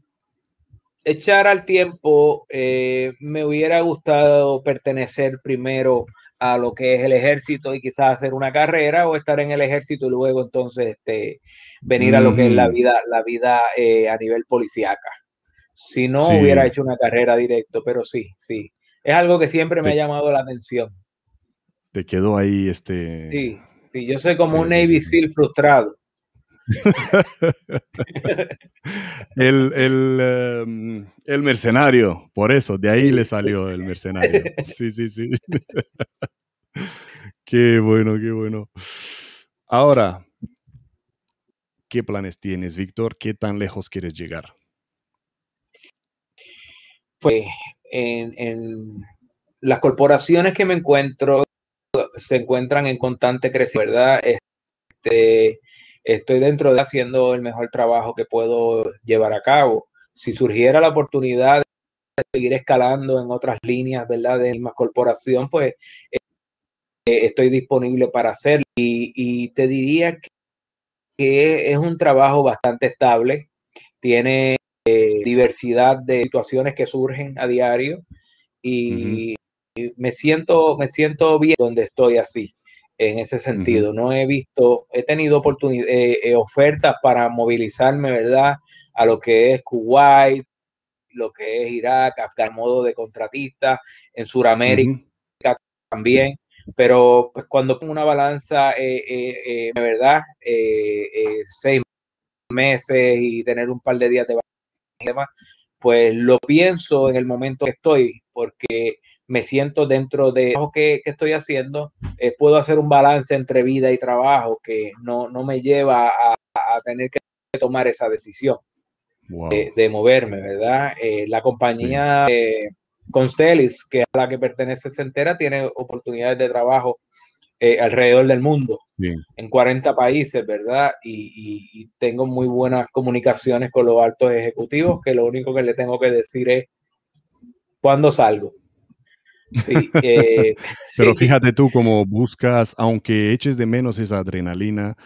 echar al tiempo, eh, me hubiera gustado pertenecer primero a lo que es el ejército y quizás hacer una carrera o estar en el ejército y luego entonces este, venir a lo que es la vida, la vida eh, a nivel policíaca. Si no hubiera hecho una carrera directo, pero sí, sí. Es algo que siempre me ha llamado la atención. Te quedó ahí este. Sí, sí, yo soy como un Navy SEAL frustrado. El, em, el, mercenario, por eso, de ahí le salió el mercenario. Sí, sí, sí. qué bueno, qué bueno. Ahora, ¿qué planes tienes, Víctor? ¿Qué tan lejos quieres llegar? Pues en, en las corporaciones que me encuentro se encuentran en constante crecimiento, ¿verdad? Este, estoy dentro de haciendo el mejor trabajo que puedo llevar a cabo. Si surgiera la oportunidad de seguir escalando en otras líneas, ¿verdad? De misma corporación, pues eh, estoy disponible para hacerlo. Y, te diría que, es un trabajo bastante estable, tiene eh, diversidad de situaciones que surgen a diario y me siento, me siento bien donde estoy así en ese sentido. No he visto, he tenido oportunidades, eh, eh, ofertas para movilizarme, ¿verdad? A lo que es Kuwait, lo que es Irak, Afgan, modo de contratista, en Sudamérica también. Pero pues, cuando pongo una balanza, eh, de verdad, seis meses y tener un par de días de vacaciones pues lo pienso en el momento que estoy, porque me siento dentro de lo que, que estoy haciendo, eh, puedo hacer un balance entre vida y trabajo que no, no me lleva a, a, tener que tomar esa decisión de, moverme, ¿verdad? Eh, la compañía eh, Constellis, que a la que pertenece Centera, tiene oportunidades de trabajo alrededor del mundo, en 40 países, ¿verdad? Y, y, tengo muy buenas comunicaciones con los altos ejecutivos, que lo único que le tengo que decir es, ¿cuándo salgo? Eh, Pero fíjate tú cómo buscas, aunque eches de menos esa adrenalina,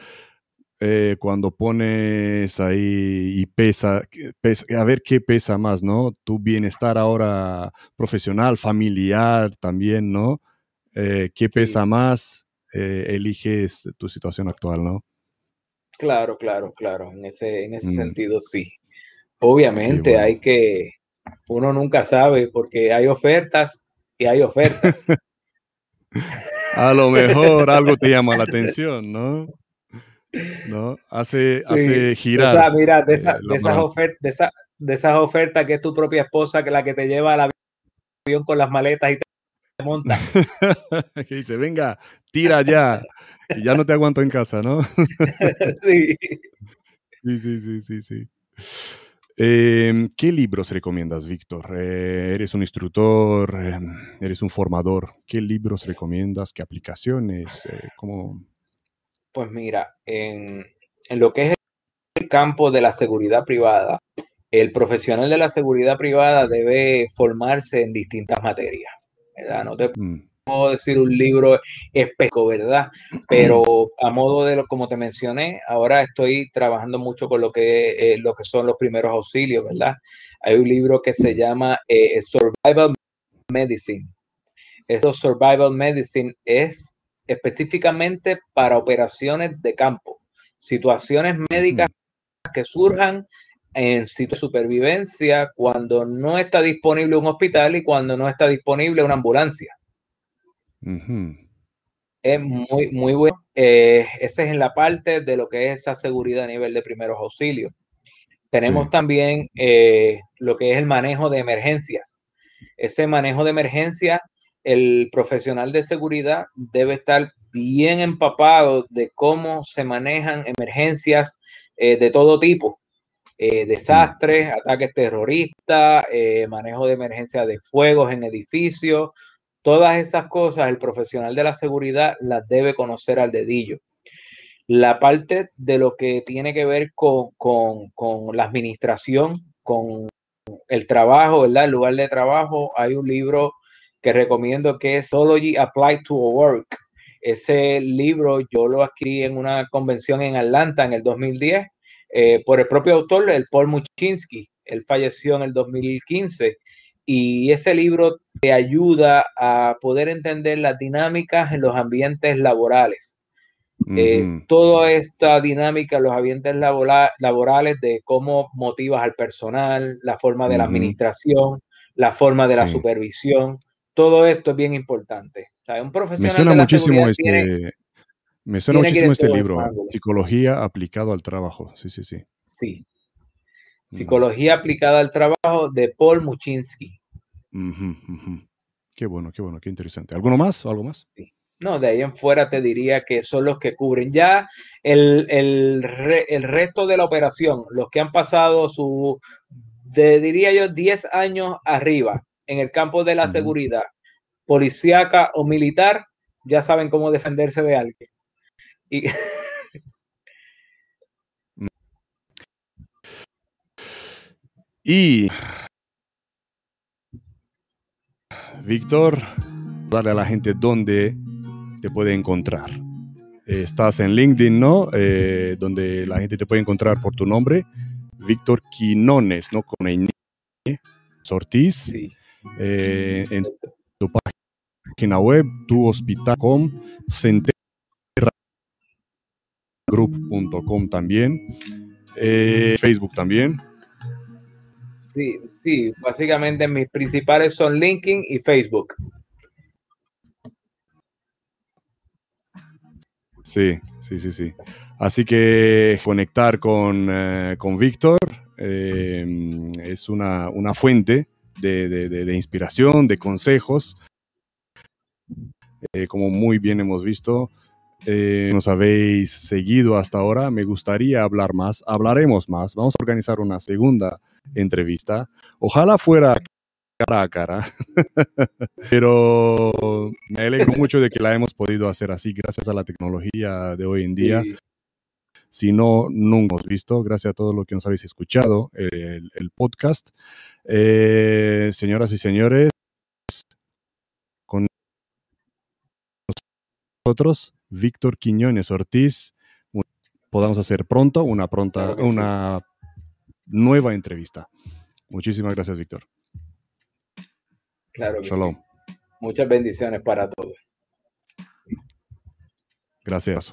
eh, cuando pones ahí y pesa, a ver qué pesa más, ¿no? Tu bienestar ahora profesional, familiar también, ¿no? Eh, ¿Qué pesa más? eliges tu situación actual, ¿no? Claro, claro, claro. En ese, en ese mm. sentido, sí. Obviamente hay que, uno nunca sabe porque hay ofertas hay ofertas. A lo mejor algo te llama la atención, ¿no? ¿No? Hace, hace girar. mira, de, esas ofertas, de, esas ofertas que es tu propia esposa, que la que te lleva al avión con las maletas y te monta. que dice, venga, tira ya. Y ya no te aguanto en casa, ¿no? sí. Sí, sí, sí, sí, sí. Em, ¿Qué libros recomiendas, Víctor? Eh, eres un instructor, em, eres un formador. ¿Qué libros recomiendas? ¿Qué aplicaciones? Eh, pues mira, en, lo que es el campo de la seguridad privada, el profesional de la seguridad privada debe formarse en distintas materias. No te mm puedo decir un libro espejo, ¿verdad? Pero a modo de lo como te mencioné, ahora estoy trabajando mucho con lo que, eh, lo que son los primeros auxilios, ¿verdad? Hay un libro que se llama eh, Survival Medicine. Eso Survival Medicine es específicamente para operaciones de campo, situaciones médicas que surjan en sitio de supervivencia cuando no está disponible un hospital y cuando no está disponible una ambulancia. Es muy, muy bueno. Eh, ese es en la parte de lo que es esa seguridad a nivel de primeros auxilios. Tenemos también eh, lo que es el manejo de emergencias. Ese manejo de emergencia, el profesional de seguridad debe estar bien empapado de cómo se manejan emergencias eh, de todo tipo. desastres, ataques terroristas, manejo de emergencia de fuegos en edificios, Todas esas cosas el profesional de la seguridad las debe conocer al dedillo. La parte de lo que tiene que ver con, la administración, con el trabajo, ¿verdad? El lugar de trabajo, hay un libro que recomiendo que es Psychology Applied to Work. Ese libro yo lo adquirí en una convención en Atlanta en el 2010 eh, por el propio autor, el Paul Muchinsky. Él falleció en el 2015 y ese libro te ayuda a poder entender las dinámicas en los ambientes laborales. Eh, toda esta dinámica en los ambientes laborales de cómo motivas al personal, la forma de la administración, la forma de la supervisión, todo esto es bien importante. un profesional me suena muchísimo este, me suena muchísimo este libro, Psicología aplicado al trabajo. Sí, sí, sí. Sí, Psicología aplicada al trabajo de Paul Muchinsky. Qué bueno, qué bueno, qué interesante. ¿Alguno más o algo más? No, de ahí en fuera te diría que son los que cubren ya el, el, resto de la operación, los que han pasado su, diría yo, 10 años arriba en el campo de la seguridad, policíaca o militar, ya saben cómo defenderse de alguien. Y Y Víctor, darle a la gente dónde te puede encontrar. estás en LinkedIn, ¿no? Eh, donde la gente te puede encontrar por tu nombre, Víctor Quinones, ¿no? Con E. Ortiz. Sí. Eh, en tu página web, tu hospital.com, group.com también, eh, Facebook también. Sí, sí, básicamente mis principales son LinkedIn y Facebook. Sí, sí, sí, sí. Así que conectar con, eh, Víctor eh, es una, fuente de, inspiración, de consejos. Eh, como muy bien hemos visto, eh, nos habéis seguido hasta ahora. Me gustaría hablar más, hablaremos más. Vamos a organizar una segunda entrevista. Ojalá fuera cara a cara, pero me alegro mucho de que la hemos podido hacer así gracias a la tecnología de hoy en día. Si no, nunca hemos visto. Gracias a todos los que nos habéis escuchado el, podcast. Eh, señoras y señores, con nosotros Víctor Quiñones Ortiz, podamos hacer pronto una, pronta, una nueva entrevista. Muchísimas gracias, Víctor. Claro. Shalom. Muchas bendiciones para todos. Gracias.